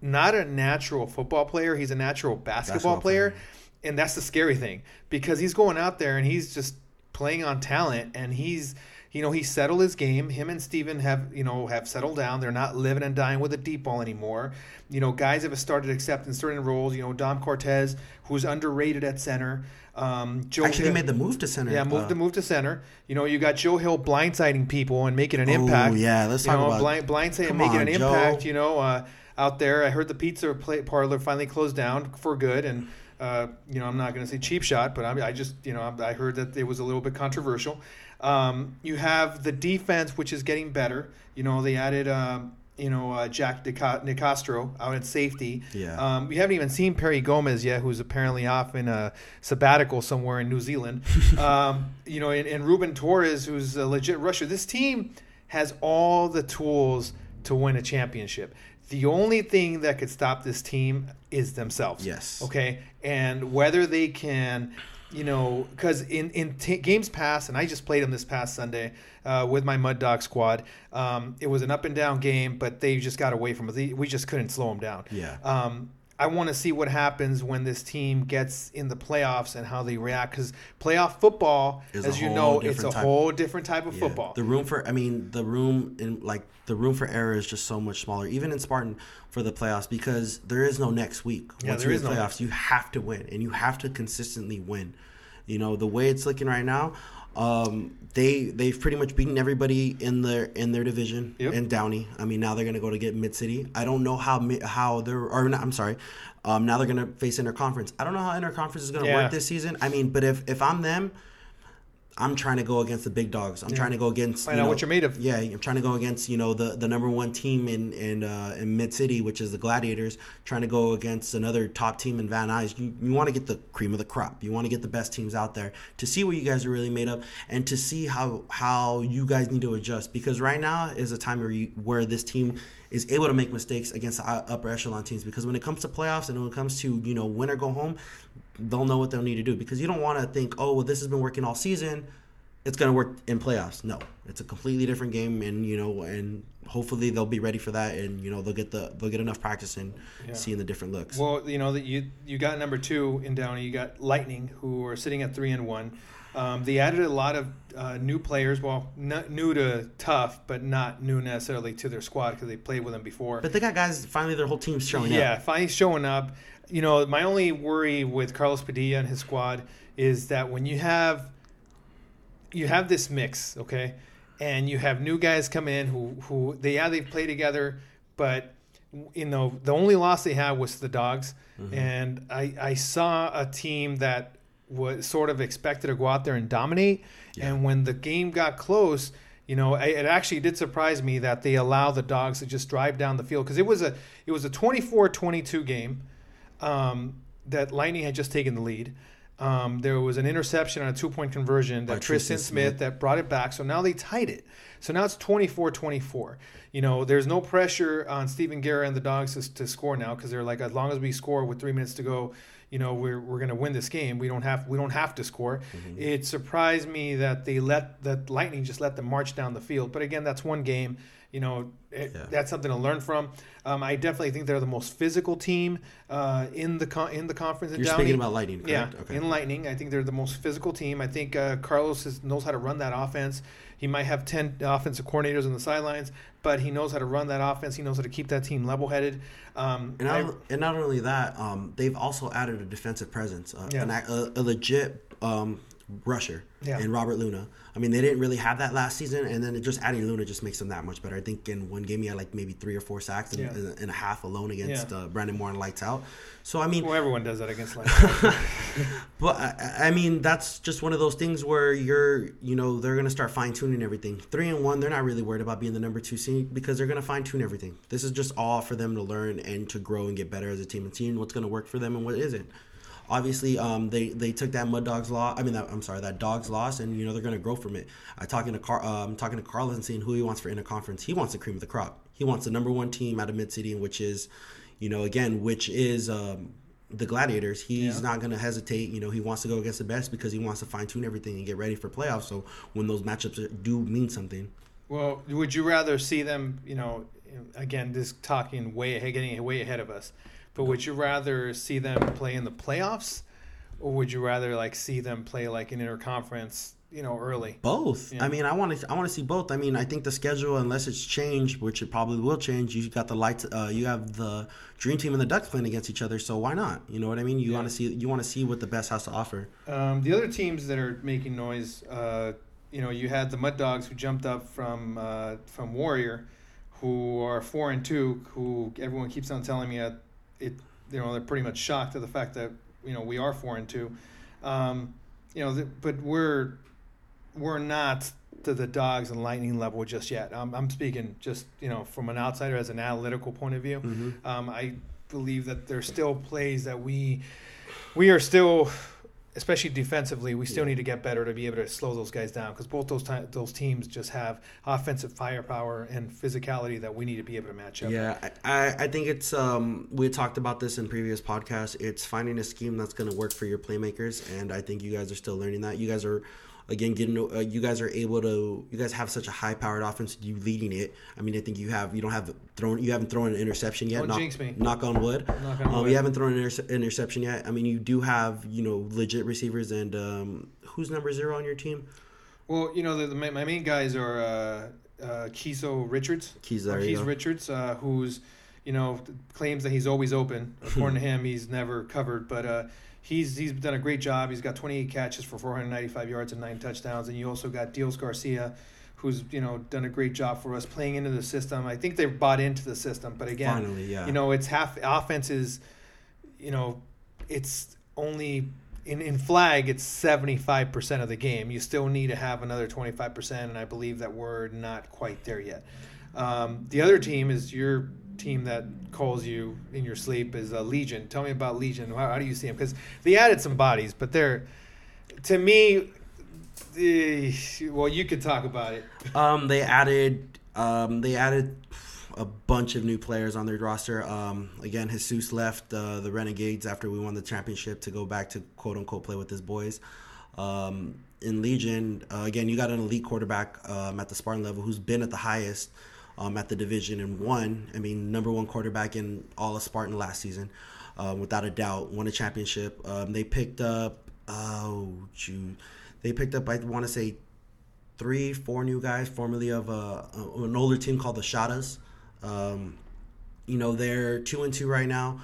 not a natural football player. He's a natural basketball, Basketball player. player. And that's the scary thing because he's going out there and he's just playing on talent and he's you know, he settled his game. Him and Steven have, you know, have settled down. They're not living and dying with a deep ball anymore. You know, guys have started accepting certain roles. You know, Dom Cortez, who's underrated at center. Um, Joe Actually, Hill- they made the move to center. yeah, move uh, to move to center. You know, you got Joe Hill blindsiding people and making an Oh, impact. yeah, let's you talk know, about- blind Come making on, an Joe. impact. You know, uh, out there. I heard the pizza play, parlor finally closed down for good, and uh, you know, I'm not going to say cheap shot, but I, I just you know, I heard that it was a little bit controversial. Um, you have the defense, which is getting better. You know, they added. Um, you know, uh, Jack Nicastro out at safety. Yeah. Um, we haven't even seen Perry Gomez yet, who's apparently off in a sabbatical somewhere in New Zealand. um, you know, and, and Ruben Torres, who's a legit rusher. This team has all the tools to win a championship. The only thing that could stop this team is themselves. Yes. Okay. And whether they can, you know, because in in t- games past, and I just played them this past Sunday uh, with my Mud Dog squad. Um, it was an up and down game, but they just got away from us. We just couldn't slow them down. Yeah. Um, I want to see what happens when this team gets in the playoffs and how they react. Because playoff football, Is as you know, it's a type- whole different type of Yeah. football. The room for, I mean, the room in like the room for error is just so much smaller, even in Spartan for the playoffs, because there is no next week. Yeah, Once there you is hit no playoffs, you have to win, and you have to consistently win. You know the way it's looking right now. Um, they they've pretty much beaten everybody in their in their division Yep. in Downey. I mean now they're gonna go to get Mid City. I don't know how how they're or not, I'm sorry. Um, now they're gonna face interconference. I don't know how interconference is gonna Yeah. work this season. I mean, but if if I'm them, I'm trying to go against the big dogs. I'm trying to go against Find you out know, what you're made of. Yeah, I'm trying to go against you know the the number one team in in uh, in Mid City, which is the Gladiators. Trying to go against another top team in Van Nuys. You, you want to get the cream of the crop. You want to get the best teams out there to see what you guys are really made of and to see how how you guys need to adjust. Because right now is a time where you, where this team is able to make mistakes against the upper echelon teams. Because when it comes to playoffs and when it comes to you know win or go home, they'll know what they'll need to do. Because you don't want to think, oh well, this has been working all season it's going to work in playoffs. No, it's a completely different game, and you know, and hopefully they'll be ready for that, and you know, they'll get the they'll get enough practice and seeing the different looks. Well, you know that you you got number two in Downey. You got Lightning, who are sitting at three and one. Um, they added a lot of uh, new players. Well, not new to Tough, but not new necessarily to their squad because they played with them before. but they got guys. Finally, their whole team's showing yeah, up. Yeah, finally showing up. You know, my only worry with Carlos Padilla and his squad is that when you have you have this mix, okay, and you have new guys come in who who they yeah they play together, but you know the only loss they had was the dogs, mm-hmm. and I I saw a team that was sort of expected to go out there and dominate, and when the game got close. You know, I- it actually did surprise me that they allow the dogs to just drive down the field because it was a it was a 24-22 game um, that Lightning had just taken the lead. Um, there was an interception on a two point conversion that By Tristan, Tristan Smith, Smith. that brought it back. So now they tied it. So now it's 24 24. You know, there's no pressure on Stephen Guerra and the Dogs to, to score now because they're like, as long as we score with three minutes to go, you know we're, we're going to win this game. We don't have we don't have to score. Mm-hmm. It surprised me that they let that Lightning just let them march down the field. But again, that's one game. You know, it, Yeah. that's something to learn from. Um, I definitely think they're the most physical team uh, in the con- in the conference. in You're Downey. speaking about Lightning, Yeah. Okay. in Lightning, I think they're the most physical team. I think uh, Carlos is, knows how to run that offense. He might have ten offensive coordinators on the sidelines, but he knows how to run that offense. He knows how to keep that team level-headed. Um, And I- and not only that, um, they've also added a defensive presence, uh, Yeah. an, a, a legit um, rusher Yeah. in Robert Luna. I mean, they didn't really have that last season, and then it just adding Luna just makes them that much better. I think in one game he had like maybe three or four sacks and, Yeah. and, and a half alone against Yeah. uh, Brandon Moore and Lights Out. So I mean, well, everyone does that against Lightning. but I, I mean, that's just one of those things where you're, you know, they're gonna start fine tuning everything. Three and one, they're not really worried about being the number two seed because they're gonna fine tune everything. This is just all for them to learn and to grow and get better as a team and seeing what's gonna work for them and what isn't. Obviously, um, they they took that Mud Dogs loss. I mean, that, I'm sorry, that Dogs loss, and you know they're gonna grow from it. I talking to Car, uh, I'm talking to Carlos and seeing who he wants for interconference. He wants the cream of the crop. He wants the number one team out of Mid City, which is, you know, again, which is. Um, the Gladiators. He's Yeah. not going to hesitate. You know, he wants to go against the best because he wants to fine tune everything and get ready for playoffs. So when those matchups do mean something, well, would you rather see them? You know, again, this talking way ahead, getting way ahead of us. But would you rather see them play in the playoffs, or would you rather like see them play like an interconference? You know, early. both. Yeah. I mean, I want to. I want to see both. I mean, I think the schedule, unless it's changed, which it probably will change, you got the lights. Uh, you have the Dream Team and the Ducks playing against each other. So why not? You know what I mean? You Yeah. want to see. You want to see what the best has to offer. Um, the other teams that are making noise, uh, you know, you had the Mud Dogs who jumped up from uh, from Warrior, who are four and two. Who everyone keeps on telling me that it, you know, they're pretty much shocked at the fact that you know we are four and two. Um, you know, th- but we're we're not to the Dogs and Lightning level just yet. I'm, I'm speaking just you know from an outsider as an analytical point of view. Mm-hmm. Um, I believe that there's still plays that we we are still, especially defensively, we still need to get better to be able to slow those guys down because both those ti- those teams just have offensive firepower and physicality that we need to be able to match up. Yeah, I, I I think it's um we talked about this in previous podcasts. It's finding a scheme that's going to work for your playmakers, and I think you guys are still learning that. You guys are again getting uh, you guys are able to you guys have such a high powered offense. You leading it. I mean, I think you have you don't have thrown you haven't thrown an interception yet. Don't knock, jinx me. knock on wood. Knock on um, wood. You haven't thrown an interce- interception yet. I mean, you do have you know legit receivers and um who's number zero on your team? Well, you know, the, the, my my main guys are uh, uh, Kiso Richards. Keys Or there. you Keith go. Richards, uh, who's you know claims that he's always open. According to him, he's never covered, but uh, he's he's done a great job. He's got 28 catches for 495 yards and nine touchdowns, and you also got Dios Garcia, who's you know done a great job for us playing into the system. I think they've bought into the system, but again, Finally, yeah. you know it's half offense is, you know, it's only. In, in flag, it's 75% of the game. You still need to have another 25%, and I believe that we're not quite there yet. Um, the other team is your team that calls you in your sleep is uh, Legion. Tell me about Legion. How, how do you see them? Because they added some bodies, but they're to me. eh, well, you could talk about it. Um, they added um, they added a bunch of new players on their roster. Um, again, Jesus left uh, the Renegades after we won the championship to go back to quote unquote play with his boys. Um, in Legion, uh, again, you got an elite quarterback um, at the Spartan level who's been at the highest um, at the division and won. I mean, number one quarterback in all of Spartan last season, uh, without a doubt, won a championship. Um, they picked up oh, shoot, they picked up I want to say three, four new guys, formerly of uh, an older team called the Shadas. Um, you know, they're two and two right now,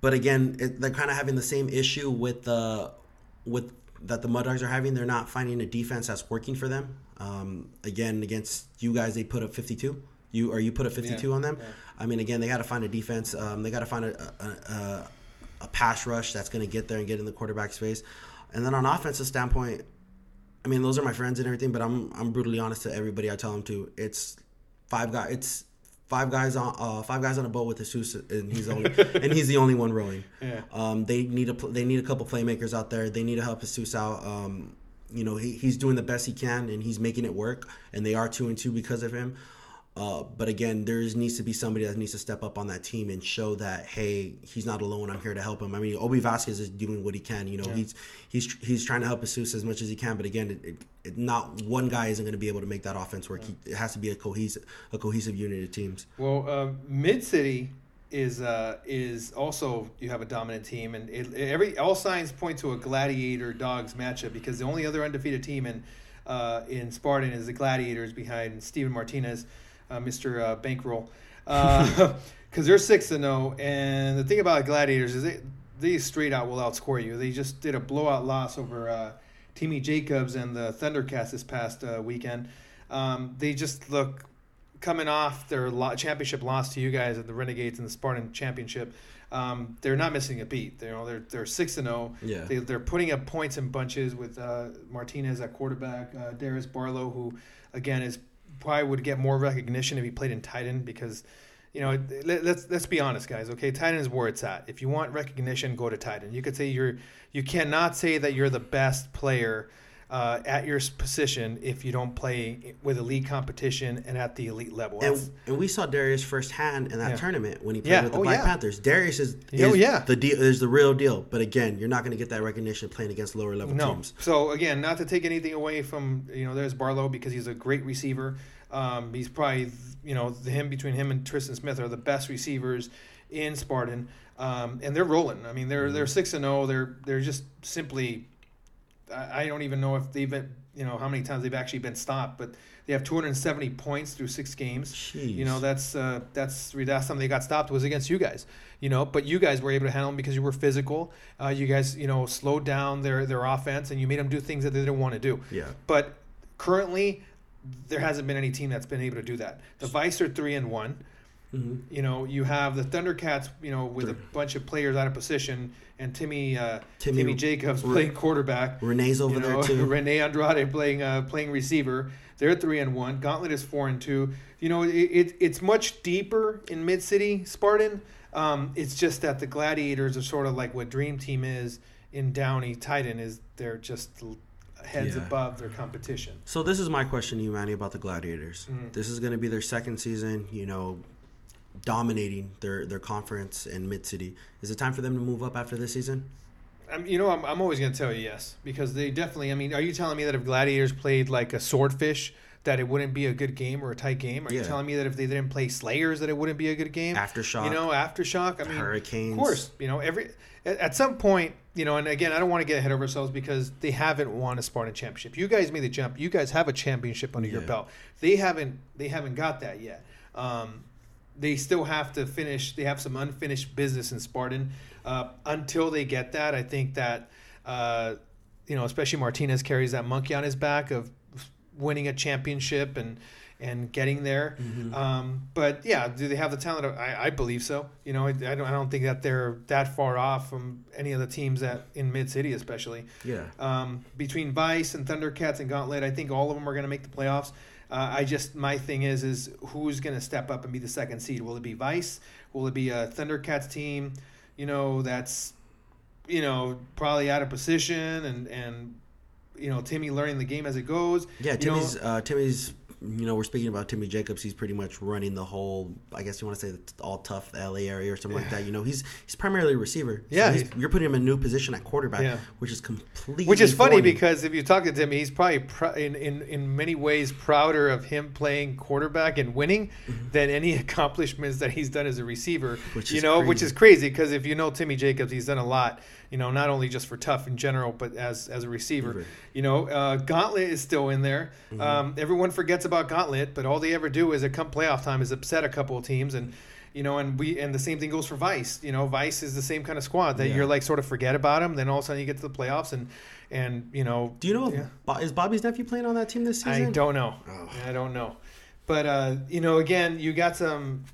but again, it, they're kind of having the same issue with the with that the Mud Dogs are having. They're not finding a defense that's working for them. Um, again, against you guys, they put up fifty two. You or you put a fifty two Yeah, on them. yeah. I mean, again, they got to find a defense. Um, they got to find a, a, a, a pass rush that's going to get there and get in the quarterback space. And then on offensive standpoint, I mean, those are my friends and everything, but I'm I'm brutally honest to everybody I tell them to. It's five guys. It's five guys on uh, five guys on a boat with Jesus, and he's the only and he's the only one rowing. Yeah. Um, they need a they need a couple playmakers out there. They need to help Jesus out. Um, you know, he, he's doing the best he can, and he's making it work. And they are two and two because of him. Uh, but again, there needs to be somebody that needs to step up on that team and show that hey, he's not alone. I'm here to help him. I mean, Obi Vasquez is doing what he can. You know, he's he's he's trying to help Jesus as much as he can. But again, it, it, it, not one guy isn't going to be able to make that offense work. He, it has to be a cohesive a cohesive unit of teams. Well, uh, Mid City is uh, is also you have a dominant team, and it, every all signs point to a Gladiator Dogs matchup because the only other undefeated team in uh, in Spartan is the Gladiators behind Steven Martinez, uh, Mr. Uh, Bankroll, because they're six to zero. And the thing about Gladiators is they they straight out will outscore you. They just did a blowout loss over uh, Timmy Jacobs and the Thundercats this past uh, weekend. Um, they just look coming off their championship loss to you guys at the Renegades in the Spartan Championship. Um, they're not missing a beat. They're, you know, they're they're six and zero. Yeah. They, they're putting up points in bunches with uh, Martinez at quarterback, uh, Darius Barlow, who again is probably would get more recognition if he played in Titan because. You know, let, let's let's be honest, guys. Okay, Titan is where it's at. If you want recognition, go to Titan. You could say you're you cannot say that you're the best player uh, at your position if you don't play with elite competition and at the elite level. And, and we saw Darius firsthand in that Yeah. tournament when he played Yeah. with the Oh, Black yeah. Panthers. Darius is, Oh, yeah. the deal is the real deal. But again, you're not going to get that recognition playing against lower level No. teams. So again, not to take anything away from you know, there's Barlow because he's a great receiver. Um, he's probably you know the him between him and Tristan Smith are the best receivers in Spartan, um, and they're rolling. I mean, they're they're six and zero. They're they're just simply. I, don't even know if they've been you know how many times they've actually been stopped, but they have 270 points through six games. Jeez. You know that's uh, that's the last time they got stopped was against you guys. You know, but you guys were able to handle them because you were physical. Uh, you guys, you know, slowed down their their offense and you made them do things that they didn't want to do. Yeah. But currently, there hasn't been any team that's been able to do that. The Vice are three and one. Mm-hmm. You know, you have the Thundercats. You know, with a bunch of players out of position, and Timmy uh, Timmy- Timmy, Jacobs Re- playing quarterback. Renee's over You know, there too. Rene Andrade playing uh, playing receiver. They're three and one. Gauntlet is four and two. You know, it, it it's much deeper in Mid City Spartan. Um, it's just that the Gladiators are sort of like what Dream Team is in Downey. Titan is they're just heads Yeah. above their competition. So this is my question to you, Manny, about the Gladiators. Mhm. This is going to be their second season. You know, dominating their their conference in Mid City. Is it time for them to move up after this season? I'm, you know, I'm, I'm always going to tell you yes because they definitely. I mean, are you telling me that if Gladiators played like a Swordfish, that it wouldn't be a good game or a tight game? Are Yeah. you telling me that if they didn't play Slayers, that it wouldn't be a good game? Aftershock. You know, aftershock. I mean, Hurricanes. Of course, you know every at, at some point, you know, and again, I don't want to get ahead of ourselves because they haven't won a Spartan championship. You guys made the jump. You guys have a championship under your belt. They haven't. They haven't got that yet. Um, they still have to finish. They have some unfinished business in Spartan. Uh, until they get that, I think that uh, you know, especially Martinez carries that monkey on his back of winning a championship and and getting there. Um, but yeah, do they have the talent? I, I believe so. You know, I, I don't I don't think that they're that far off from any of the teams that in Mid City, especially. Yeah. Um, between Vice and Thundercats and Gauntlet, I think all of them are going to make the playoffs. Uh, I just my thing is is who's going to step up and be the second seed? Will it be Vice? Will it be a Thundercats team? You know that's you know probably out of position and and you know Timmy learning the game as it goes. Yeah, You know, Timmy's uh, Timmy's. You know, we're speaking about Timmy Jacobs. He's pretty much running the whole. I guess you want to say all tough LA area or something like that. You know, he's he's primarily a receiver. So Yeah, you're putting him in a new position at quarterback, Yeah. which is completely. Which is funny because if you talk to Timmy, he's probably pr- in, in in many ways prouder of him playing quarterback and winning than any accomplishments that he's done as a receiver. Mm-hmm. Which you is know, which is crazy because if you know Timmy Jacobs, he's done a lot. You know, not only just for tough in general, but as as a receiver. You know, uh, Gauntlet is still in there. Mm-hmm. Um, everyone forgets about Gauntlet, but all they ever do is at come playoff time is upset a couple of teams and. You know, and we and the same thing goes for Vice. You know, Vice is the same kind of squad that Yeah. you're like sort of forget about them. Then all of a sudden you get to the playoffs and and you know. Do you know Yeah. Is Bobby's nephew playing on that team this season? I don't know. Oh. I don't know. But uh, you know, again, you got some,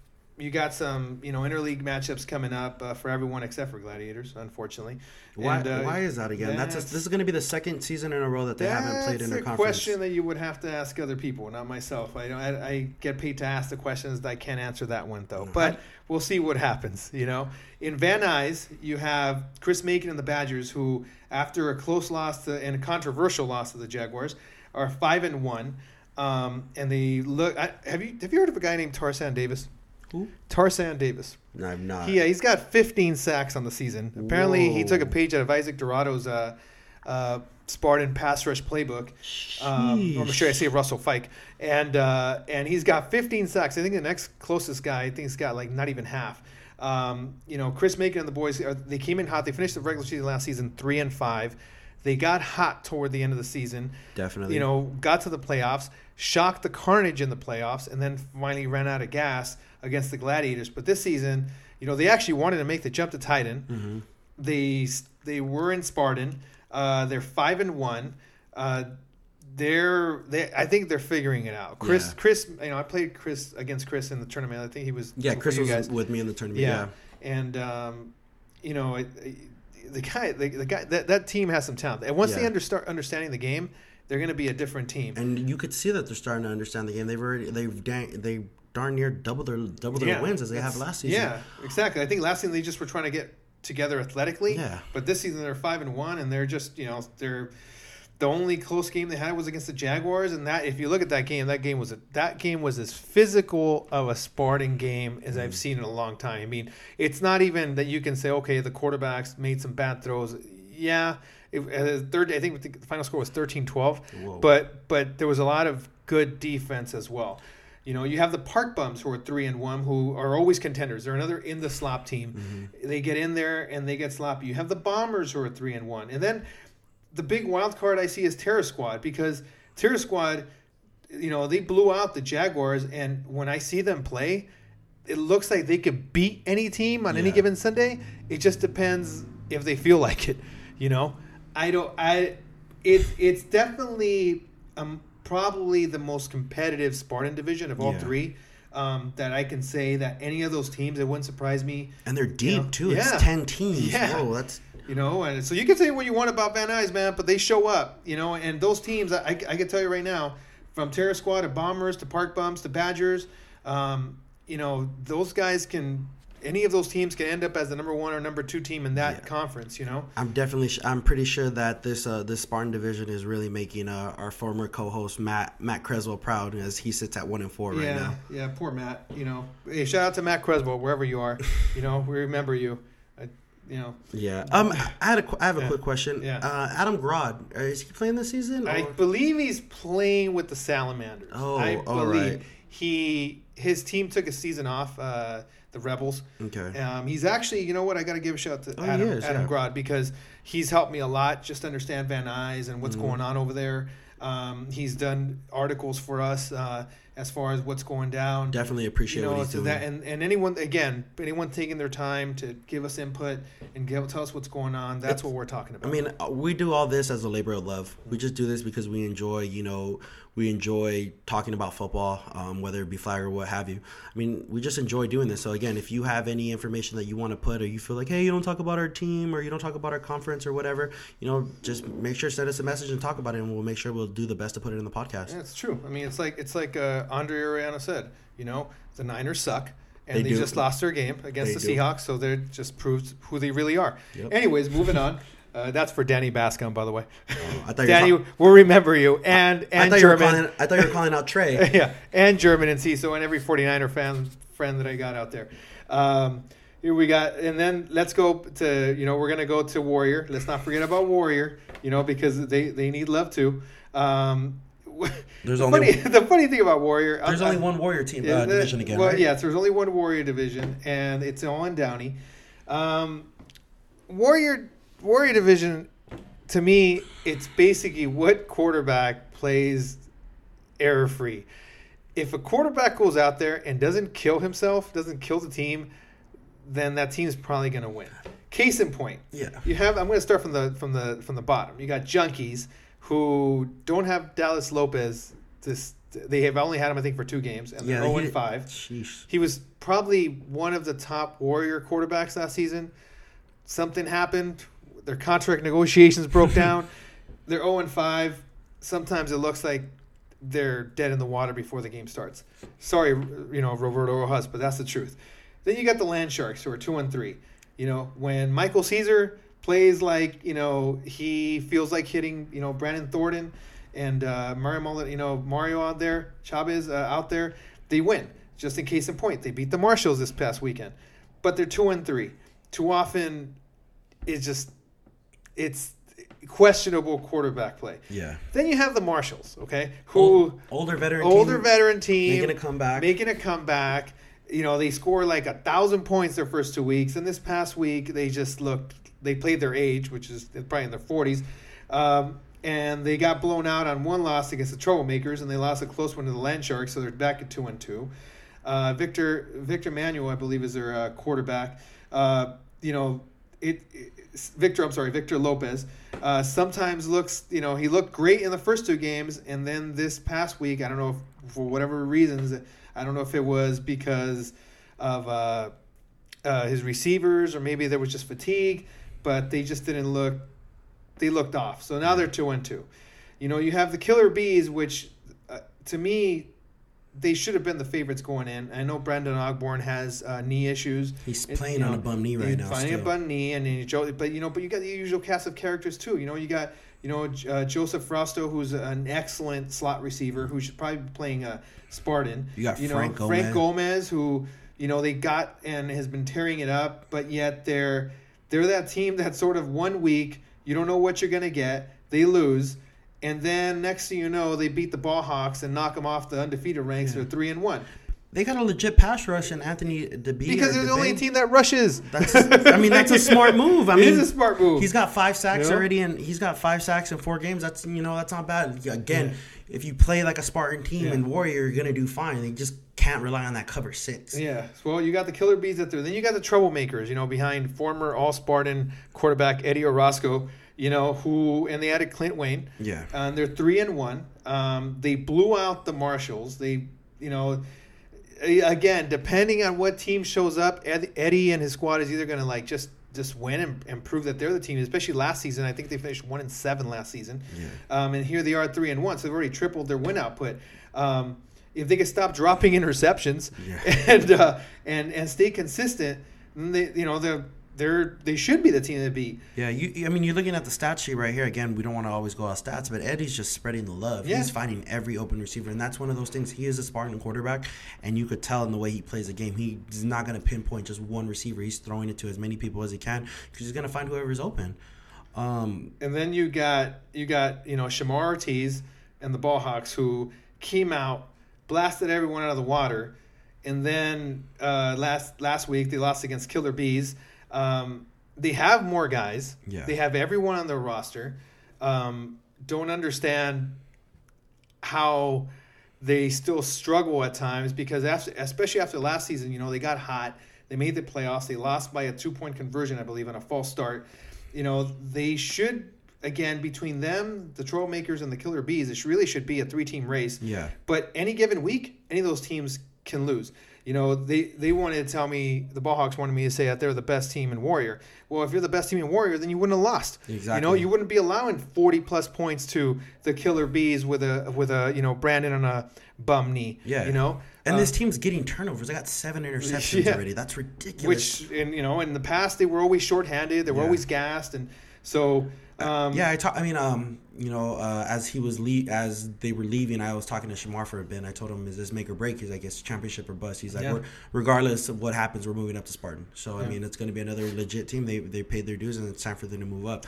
you got some, you know, interleague matchups coming up uh, for everyone except for Gladiators, unfortunately. Why, And, uh, why is that again? That's, that's- this is going to be the second season in a row that they haven't played in a conference. question that you would have to ask other people, not myself. I don't. I, I get paid to ask the questions. I can't answer that one though. But we'll see what happens. You know, in Van Nuys, you have Chris Macon and the Badgers, who after a close loss to, and a controversial loss to the Jaguars, are five and one. Um, and they look. I, have you have you heard of a guy named Tarsan Davis? Who? Tarsan Davis. No, I'm not. He, uh, he's got 15 sacks on the season. Apparently, he took a page out of Isaac Dorado's uh, uh, Spartan pass rush playbook. Um, or I'm sure I say Russell Fike, and uh, and he's got 15 sacks. I think the next closest guy, I think, he's got like not even half. Um, you know, Chris Macon and the boys, uh, they came in hot. They finished the regular season last season three and five. They got hot toward the end of the season. Definitely. You know, got to the playoffs, shocked the Carnage in the playoffs, and then finally ran out of gas against the Gladiators. But this season, you know, they actually wanted to make the jump to Titan. Mm-hmm. They they were in Spartan. Uh, they're five and one. Uh, they're they. I think they're figuring it out. Chris, Yeah. Chris, you know, I played Chris against Chris in the tournament. I think he was yeah, Chris was guys. with me in the tournament. Yeah, Yeah. and um, you know, it, it- the guy, the, the guy, that, that team has some talent. And once they Yeah. under, start understanding the game, they're going to be a different team. And you could see that they're starting to understand the game. They've already they've dang, they darn near double their double their Yeah, wins as they have last season. Yeah, exactly. I think last season they just were trying to get together athletically. Yeah. But this season they're five and one, and they're just you know they're the only close game they had was against the Jaguars, and that if you look at that game, that game was a, that game was as physical of a Spartan game as Mm. I've seen in a long time. I mean, it's not even that you can say okay, the quarterbacks made some bad throws. Yeah. It, uh, third, I think the final score was 13-12, Whoa. but but there was a lot of good defense as well. You know, you have the Park Bums who are three and one, who are always contenders. They're another in the slop team. Mm-hmm. They get in there and they get sloppy. You have the Bombers who are three and one, and then the big wild card I see is Terror Squad because Terror Squad, you know, they blew out the Jaguars, and when I see them play, it looks like they could beat any team on any given Sunday. It just depends if they feel like it. You know, I don't. I it's it's definitely um probably the most competitive Spartan division of all Yeah. three. Um, that I can say that any of those teams, it wouldn't surprise me. And they're deep know, too. yeah. It's ten teams. Yeah. Whoa, that's You know, and so you can say what you want about Van Nuys, man, but they show up. You know, and those teams, I, I can tell you right now, from Terror Squad to Bombers to Park Bums to Badgers, um, you know, those guys can. Any of those teams can end up as the number one or number two team in that Yeah. conference. You know, I'm definitely. sh- I'm pretty sure that this uh, this Spartan division is really making uh, our former co-host Matt Matt Creswell proud as he sits at one and four right yeah, now. yeah. Poor Matt. You know, hey, shout out to Matt Creswell wherever you are. you know, we remember you. I, you know, Yeah. Um. I had a. I have a Yeah. quick question. Yeah. Uh, Adam Grod, uh, is he playing this season? I believe he's playing with the Salamanders. Oh, I all right. he his team took a season off. Uh, the Rebels. Okay. Um, he's actually, you know what? I got to give a shout out to Oh, Adam, is, Adam yeah. Grod because he's helped me a lot just to understand Van Nuys and what's Mm-hmm. going on over there. Um, he's done articles for us uh, as far as what's going down. Definitely appreciate you know, what he's doing. that and, and anyone again, anyone taking their time to give us input and give, tell us what's going on. That's It's- what we're talking about. I mean, uh, we do all this as a labor of love. We just do this because we enjoy, you know, we enjoy talking about football, um, whether it be flag or what have you. I mean, we just enjoy doing this. So again, if you have any information that you want to put, or you feel like, hey, you don't talk about our team, or you don't talk about our conference, or whatever, you know, just make sure send us a message and talk about it, and we'll make sure we'll do the best to put it in the podcast. Yeah, it's true. I mean, it's like it's like uh, Andre Ariana said. You know, the Niners suck, and They they, just lost their game against They the do. Seahawks. So they just proved who they really are. Yep. Anyways, moving on. Uh, that's for Danny Bascom, by the way. I you Danny were, will remember you, and I and thought you were German. calling. I thought you were calling out Trey. yeah, and German and CISO and every 49er fan friend that I got out there. Um, here we got, and then let's go to you know we're gonna go to Warrior. Let's not forget about Warrior, you know because they they need love too. Um, There's the only- funny, the funny thing about Warrior. There's I- only I- one Warrior team uh, the- division again, Well, right? yes, there's only one Warrior division, and it's all in Downey. Um, Warrior Warrior division, to me, it's basically what quarterback plays error free. If a quarterback goes out there and doesn't kill himself, doesn't kill the team, then that team's probably going to win. Case in point, Yeah. you have. I'm going to start from the from the from the bottom. You got junkies who don't have Dallas Lopez. This they have only had him, I think, for two games, and they're Yeah, 0 and five. Sheesh. He was probably one of the top Warrior quarterbacks last season. Something happened. Their contract negotiations broke down. They're 0 and 5. Sometimes it looks like they're dead in the water before the game starts. Sorry, you know, Roberto Rojas, but that's the truth. Then you got the Land Sharks who are 2 and 3. You know, when Michael Caesar plays like, you know, he feels like hitting, you know, Brandon Thornton and uh, Mario, you know Mario out there, Chavez uh, out there, they win. Just in case in point, they beat the Marshalls this past weekend, but they're two and three. Too often, it's just it's questionable quarterback play. Yeah. Then you have the Marshalls, okay, who older veteran older team, veteran team making a comeback. making a comeback. You know, they score like a thousand points their first two weeks, and this past week they just looked. They played their age, which is probably in their forties, um, and they got blown out on one loss against the Troublemakers, and they lost a close one to the Land Sharks, so they're back at two and two. Uh, Victor Victor Manuel, I believe, is their uh, quarterback. Uh, you know, it, it Victor. I'm sorry, Victor Lopez. Uh, sometimes looks, you know, he looked great in the first two games, and then this past week, I don't know if, for whatever reasons, I don't know if it was because of uh, uh, his receivers or maybe there was just fatigue, but they just didn't look. They looked off. So now they're two and two. You know, you have the Killer Bees, which uh, to me they should have been the favorites going in. I know Brandon Ogborn has uh, knee issues. He's playing you on know, a bum knee right he's now. Finding a bum knee, and then you Joe, but you know, but you got the usual cast of characters too. You know, you got you know uh, Joseph Frosto, who's an excellent slot receiver, who should probably be playing a Spartan. You got know, Frank Frank Gomez. Gomez, who you know they got and has been tearing it up, but yet they're they're that team that sort of one week you don't know what you're gonna get, they lose. And then next thing you know, they beat the Ball Hawks and knock them off the undefeated ranks. They're three and one They got a legit pass rush, and Anthony DeBee. because or they're the only team that rushes. That's, I mean, that's a smart move. I mean, is a smart move. He's got five sacks You know? already, and he's got five sacks in four games. That's you know that's not bad. Again, if you play like a Spartan team Yeah. and Warrior, you're gonna do fine. They just can't rely on that cover six. Yeah. Well, you got the Killer Bees up there. Then you got the Troublemakers, you know, behind former All Spartan quarterback Eddie Orozco, you know, who, and they added Clint Wayne. Yeah. And they're three and one. Um, they blew out the Marshalls. They, you know, again, depending on what team shows up, Ed- Eddie and his squad is either going to like just just win and, and prove that they're the team. Especially last season, I think they finished one and seven last season. Yeah. Um, and here they are three and one, so they've already tripled their win output. Um, if they could stop dropping interceptions Yeah. and uh, and and stay consistent, then they you know they're they're they should be the team to beat. Yeah, you. I mean, you're looking at the stat sheet right here. Again, we don't want to always go off stats, but Eddie's just spreading the love. Yeah. He's finding every open receiver, and that's one of those things. He is a Spartan quarterback, and you could tell in the way he plays the game. He's not going to pinpoint just one receiver. He's throwing it to as many people as he can because he's going to find whoever's open. Um, And then you got you got you know Shamar Ortiz and the Ballhawks who came out, blasted everyone out of the water, and then uh, last last week they lost against Killer Bees. Um, they have more guys. Yeah. They have everyone on their roster. Um, don't understand how they still struggle at times because after, especially after last season, you know, they got hot. They made the playoffs. They lost by a two point conversion, I believe, on a false start. You know, they should again between them, the Trollmakers, and the Killer Bees. It really should be a three team race. Yeah. But any given week, any of those teams can lose. You know, they they wanted to tell me the Ballhawks wanted me to say that they're the best team in Warrior. Well, if you're the best team in Warrior, then you wouldn't have lost. Exactly. You know, you wouldn't be allowing 40 plus points to the Killer Bees with a with a you know Brandon on a bum knee. Yeah. you know, and Uh, this team's getting turnovers. They got seven interceptions Yeah. already. That's ridiculous. which in you know in the past they were always shorthanded. They were Yeah. always gassed, and so um, yeah, I talk. I mean, um, you know, uh, as he was le- as they were leaving, I was talking to Shamar for a bit. And I told him, "Is this make or break?" He's like, "It's championship or bust." He's like, Yeah. "Regardless of what happens, we're moving up to Spartan." So I mean, it's going to be another legit team. They they paid their dues, and it's time for them to move up.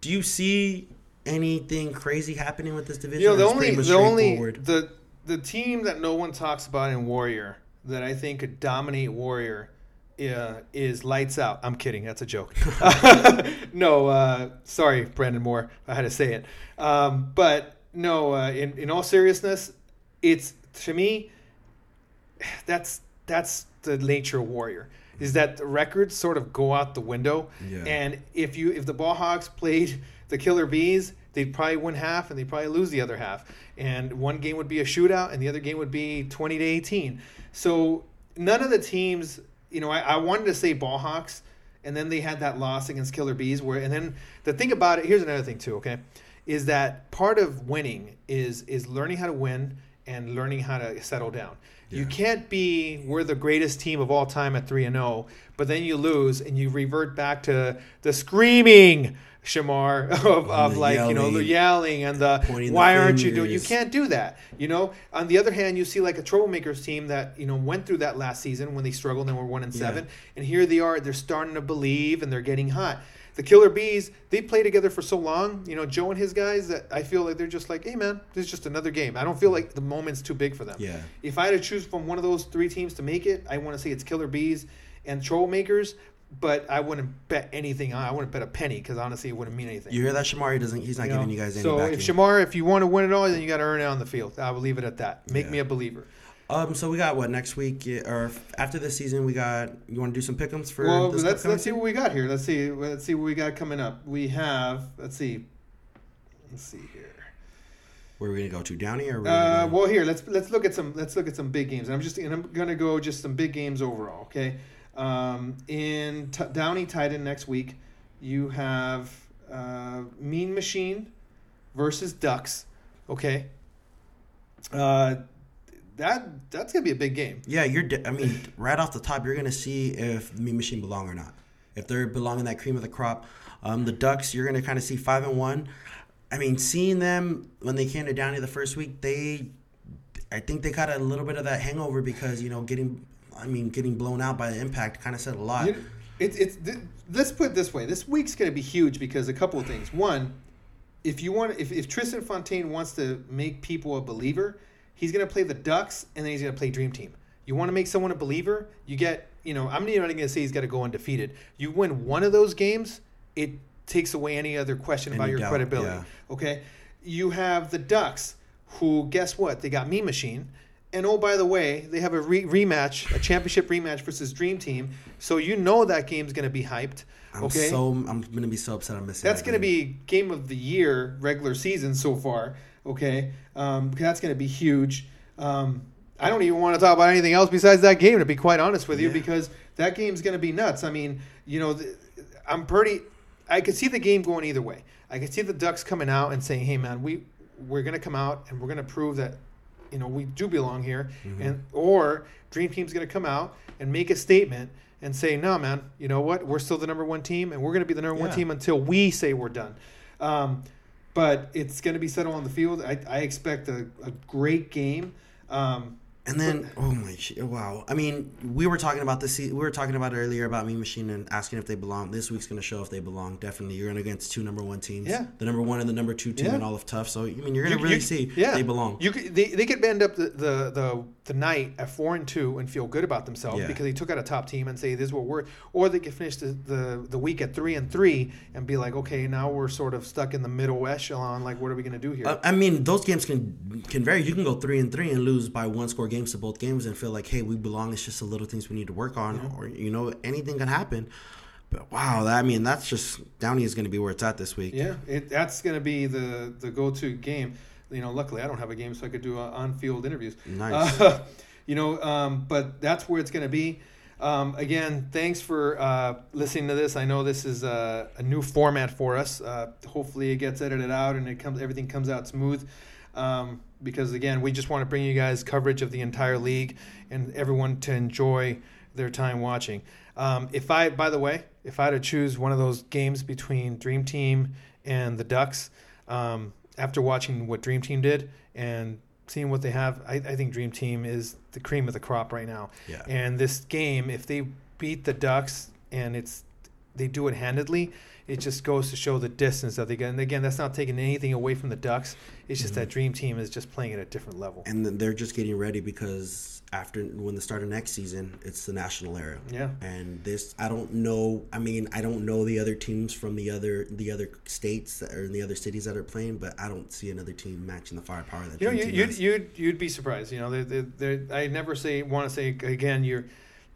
Do you see anything crazy happening with this division? You know, the only the only straightforward? the the team that no one talks about in Warrior that I think could dominate Warrior uh, is Lights Out. I'm kidding. That's a joke. no, uh, sorry, Brandon Moore. I had to say it. Um, but no, uh, in in all seriousness, it's to me that's that's the nature of Warrior. Is that the records sort of go out the window, Yeah. and if you if the Ballhawks played the Killer Bees, they'd probably win half and they'd probably lose the other half. And one game would be a shootout, and the other game would be twenty to eighteen. So none of the teams, you know, I, I wanted to say Ballhawks, and then they had that loss against Killer Bees. Where and then the thing about it, here's another thing too. Okay, is that part of winning is is learning how to win and learning how to settle down. You can't be we're the greatest team of all time at 3 and 0, but then you lose and you revert back to the screaming Shamar of, of like you know the yelling, yelling and the pointing the why aren't you doing? You can't do that. You know. On the other hand, you see like a troublemakers team that you know went through that last season when they struggled and were one and Yeah. seven, and here they are. They're starting to believe and they're getting hot. The Killer Bees, they play together for so long, you know, Joe and his guys, that I feel like they're just like, hey, man, this is just another game. I don't feel like the moment's too big for them. Yeah. If I had to choose from one of those three teams to make it, I want to say it's Killer Bees and Trollmakers, but I wouldn't bet anything I wouldn't bet a penny because honestly, it wouldn't mean anything. You hear that, Shamar? He doesn't. He's not You know? giving you guys any so backing. if Shamar, if you want to win it all, then you got to earn it on the field. I will leave it at that. Make Yeah. me a believer. um, so we got what next week or after this season? We got. You want to do some pickums for? Well, this let's let's see what we got here. Let's see let's see what we got coming up. We have let's see, let's see here. Where are we gonna go to Downey or? Uh, go- well, here let's let's look at some let's look at some big games. And I'm just and I'm gonna go just some big games overall. Okay, um, in T- Downey Titan next week, you have uh, Mean Machine versus Ducks. Okay, uh, that that's gonna be a big game. yeah, you're. de- I mean, right off the top, you're gonna see if Mean Machine belong or not. If they're belonging that cream of the crop, um, the Ducks, you're gonna kind of see five and one. I mean, seeing them when they came to Downey the first week, they, I think they got a little bit of that hangover because you know getting, I mean, getting blown out by the impact kind of said a lot. You know, it's it's th- let's put it this way. This week's going to be huge because a couple of things. One, if you want, if, if Tristan Fontaine wants to make people a believer, he's going to play the Ducks and then he's going to play Dream Team. You want to make someone a believer, you get, you know, I'm not even going to say he's got to go undefeated. You win one of those games, it takes away any other question about your doubt, credibility. yeah. Okay, you have the Ducks, who guess what? They got Mean Machine, and oh by the way, they have a re- rematch, a championship rematch versus Dream Team. So you know that game's going to be hyped. I'm okay, so I'm gonna be so upset I'm missing. that's that going to be game of the year regular season so far. Okay, um, that's going to be huge. Um, I don't even want to talk about anything else besides that game. To be quite honest with you, Yeah. because that game's going to be nuts. I mean, you know, th- I'm pretty. I could see the game going either way. I could see the Ducks coming out and saying, "Hey, man, we we're going to come out and we're going to prove that." You know we do belong here, Mm-hmm. and or Dream Team's going to come out and make a statement and say, "No, man, you know what? We're still the number one team, and we're going to be the number one team until we say we're done." Um, but it's going to be settled on the field. I, I expect a, a great game. Um, And then, oh my, wow! I mean, we were talking about this. We were talking about earlier about Mean Machine and asking if they belong. This week's going to show if they belong. Definitely, you're going against two number one teams. Yeah. the number one and the number two team Yeah. in all of Tough. So I mean, you're going to you- really you- see yeah. they belong. You could, they, they could end up the, the, the, the night at four and two and feel good about themselves Yeah. because they took out a top team and say this is what we're, or they could finish the, the, the week at three and three and be like, okay, now we're sort of stuck in the middle echelon. Like, what are we going to do here? Uh, I mean, those games can can vary. You can go three and three and lose by one score games to both games and feel like, hey, we belong. It's just the little things we need to work on, or you know, anything can happen. But wow, that, I mean, that's just Downey is going to be where it's at this week. Yeah, it, that's going to be the the go to game. You know, luckily I don't have a game, so I could do uh, on field interviews. Nice. Uh, you know, um, but that's where it's going to be. Um, again, thanks for uh, listening to this. I know this is a, a new format for us. Uh, hopefully, it gets edited out and it comes everything comes out smooth. Um, because again, we just want to bring you guys coverage of the entire league and everyone to enjoy their time watching. Um, if I, by the way, if I had to choose one of those games between Dream Team and the Ducks, um, after watching what Dream Team did and seeing what they have, I, I think Dream Team is the cream of the crop right now. Yeah. And this game, if they beat the Ducks and it's they do it handedly, it just goes to show the distance that they get. And again, that's not taking anything away from the Ducks. It's just mm-hmm. that Dream Team is just playing at a different level. and they're just getting ready because after when the start of next season, it's the national era. Yeah. And this, I don't know. I mean, I don't know the other teams from the other the other states that, or in the other cities that are playing, but I don't see another team matching the firepower that You know, you, you'd, you'd you'd be surprised. You know, they're, they're, they're, I never say want to say again. You're,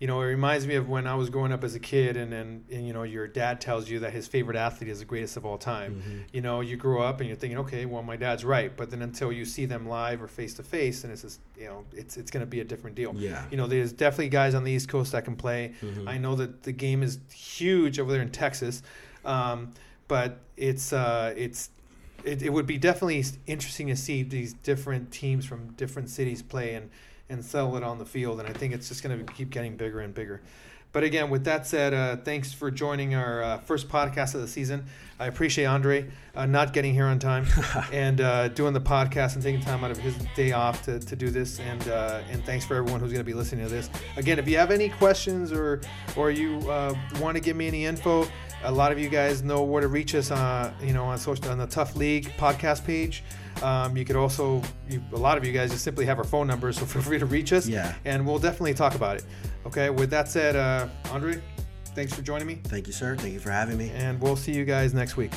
you know, it reminds me of when I was growing up as a kid, and and, and you know, your dad tells you that his favorite athlete is the greatest of all time. Mm-hmm. You know, you grow up and you're thinking, okay, well, my dad's right, but then until you see them live or face to face, and it's just, you know, it's it's going to be a different deal. Yeah. You know, there's definitely guys on the East Coast that can play. Mm-hmm. I know that the game is huge over there in Texas, um, but it's uh, it's it, it would be definitely interesting to see these different teams from different cities play and and settle it on the field. And I think it's just going to keep getting bigger and bigger. But again, with that said, uh, thanks for joining our uh, first podcast of the season. I appreciate Andre uh, not getting here on time and uh, doing the podcast and taking time out of his day off to, to do this. And uh, and thanks for everyone who's going to be listening to this. Again, if you have any questions or or you uh, want to give me any info, a lot of you guys know where to reach us. Uh, you know, on social on the Tough League podcast page. Um, you could also, you, a lot of you guys just simply have our phone number, so feel free to reach us. Yeah. And we'll definitely talk about it. Okay. With that said, uh, Andre, thanks for joining me, Thank you, sir. Thank you for having me. and we'll see you guys next week.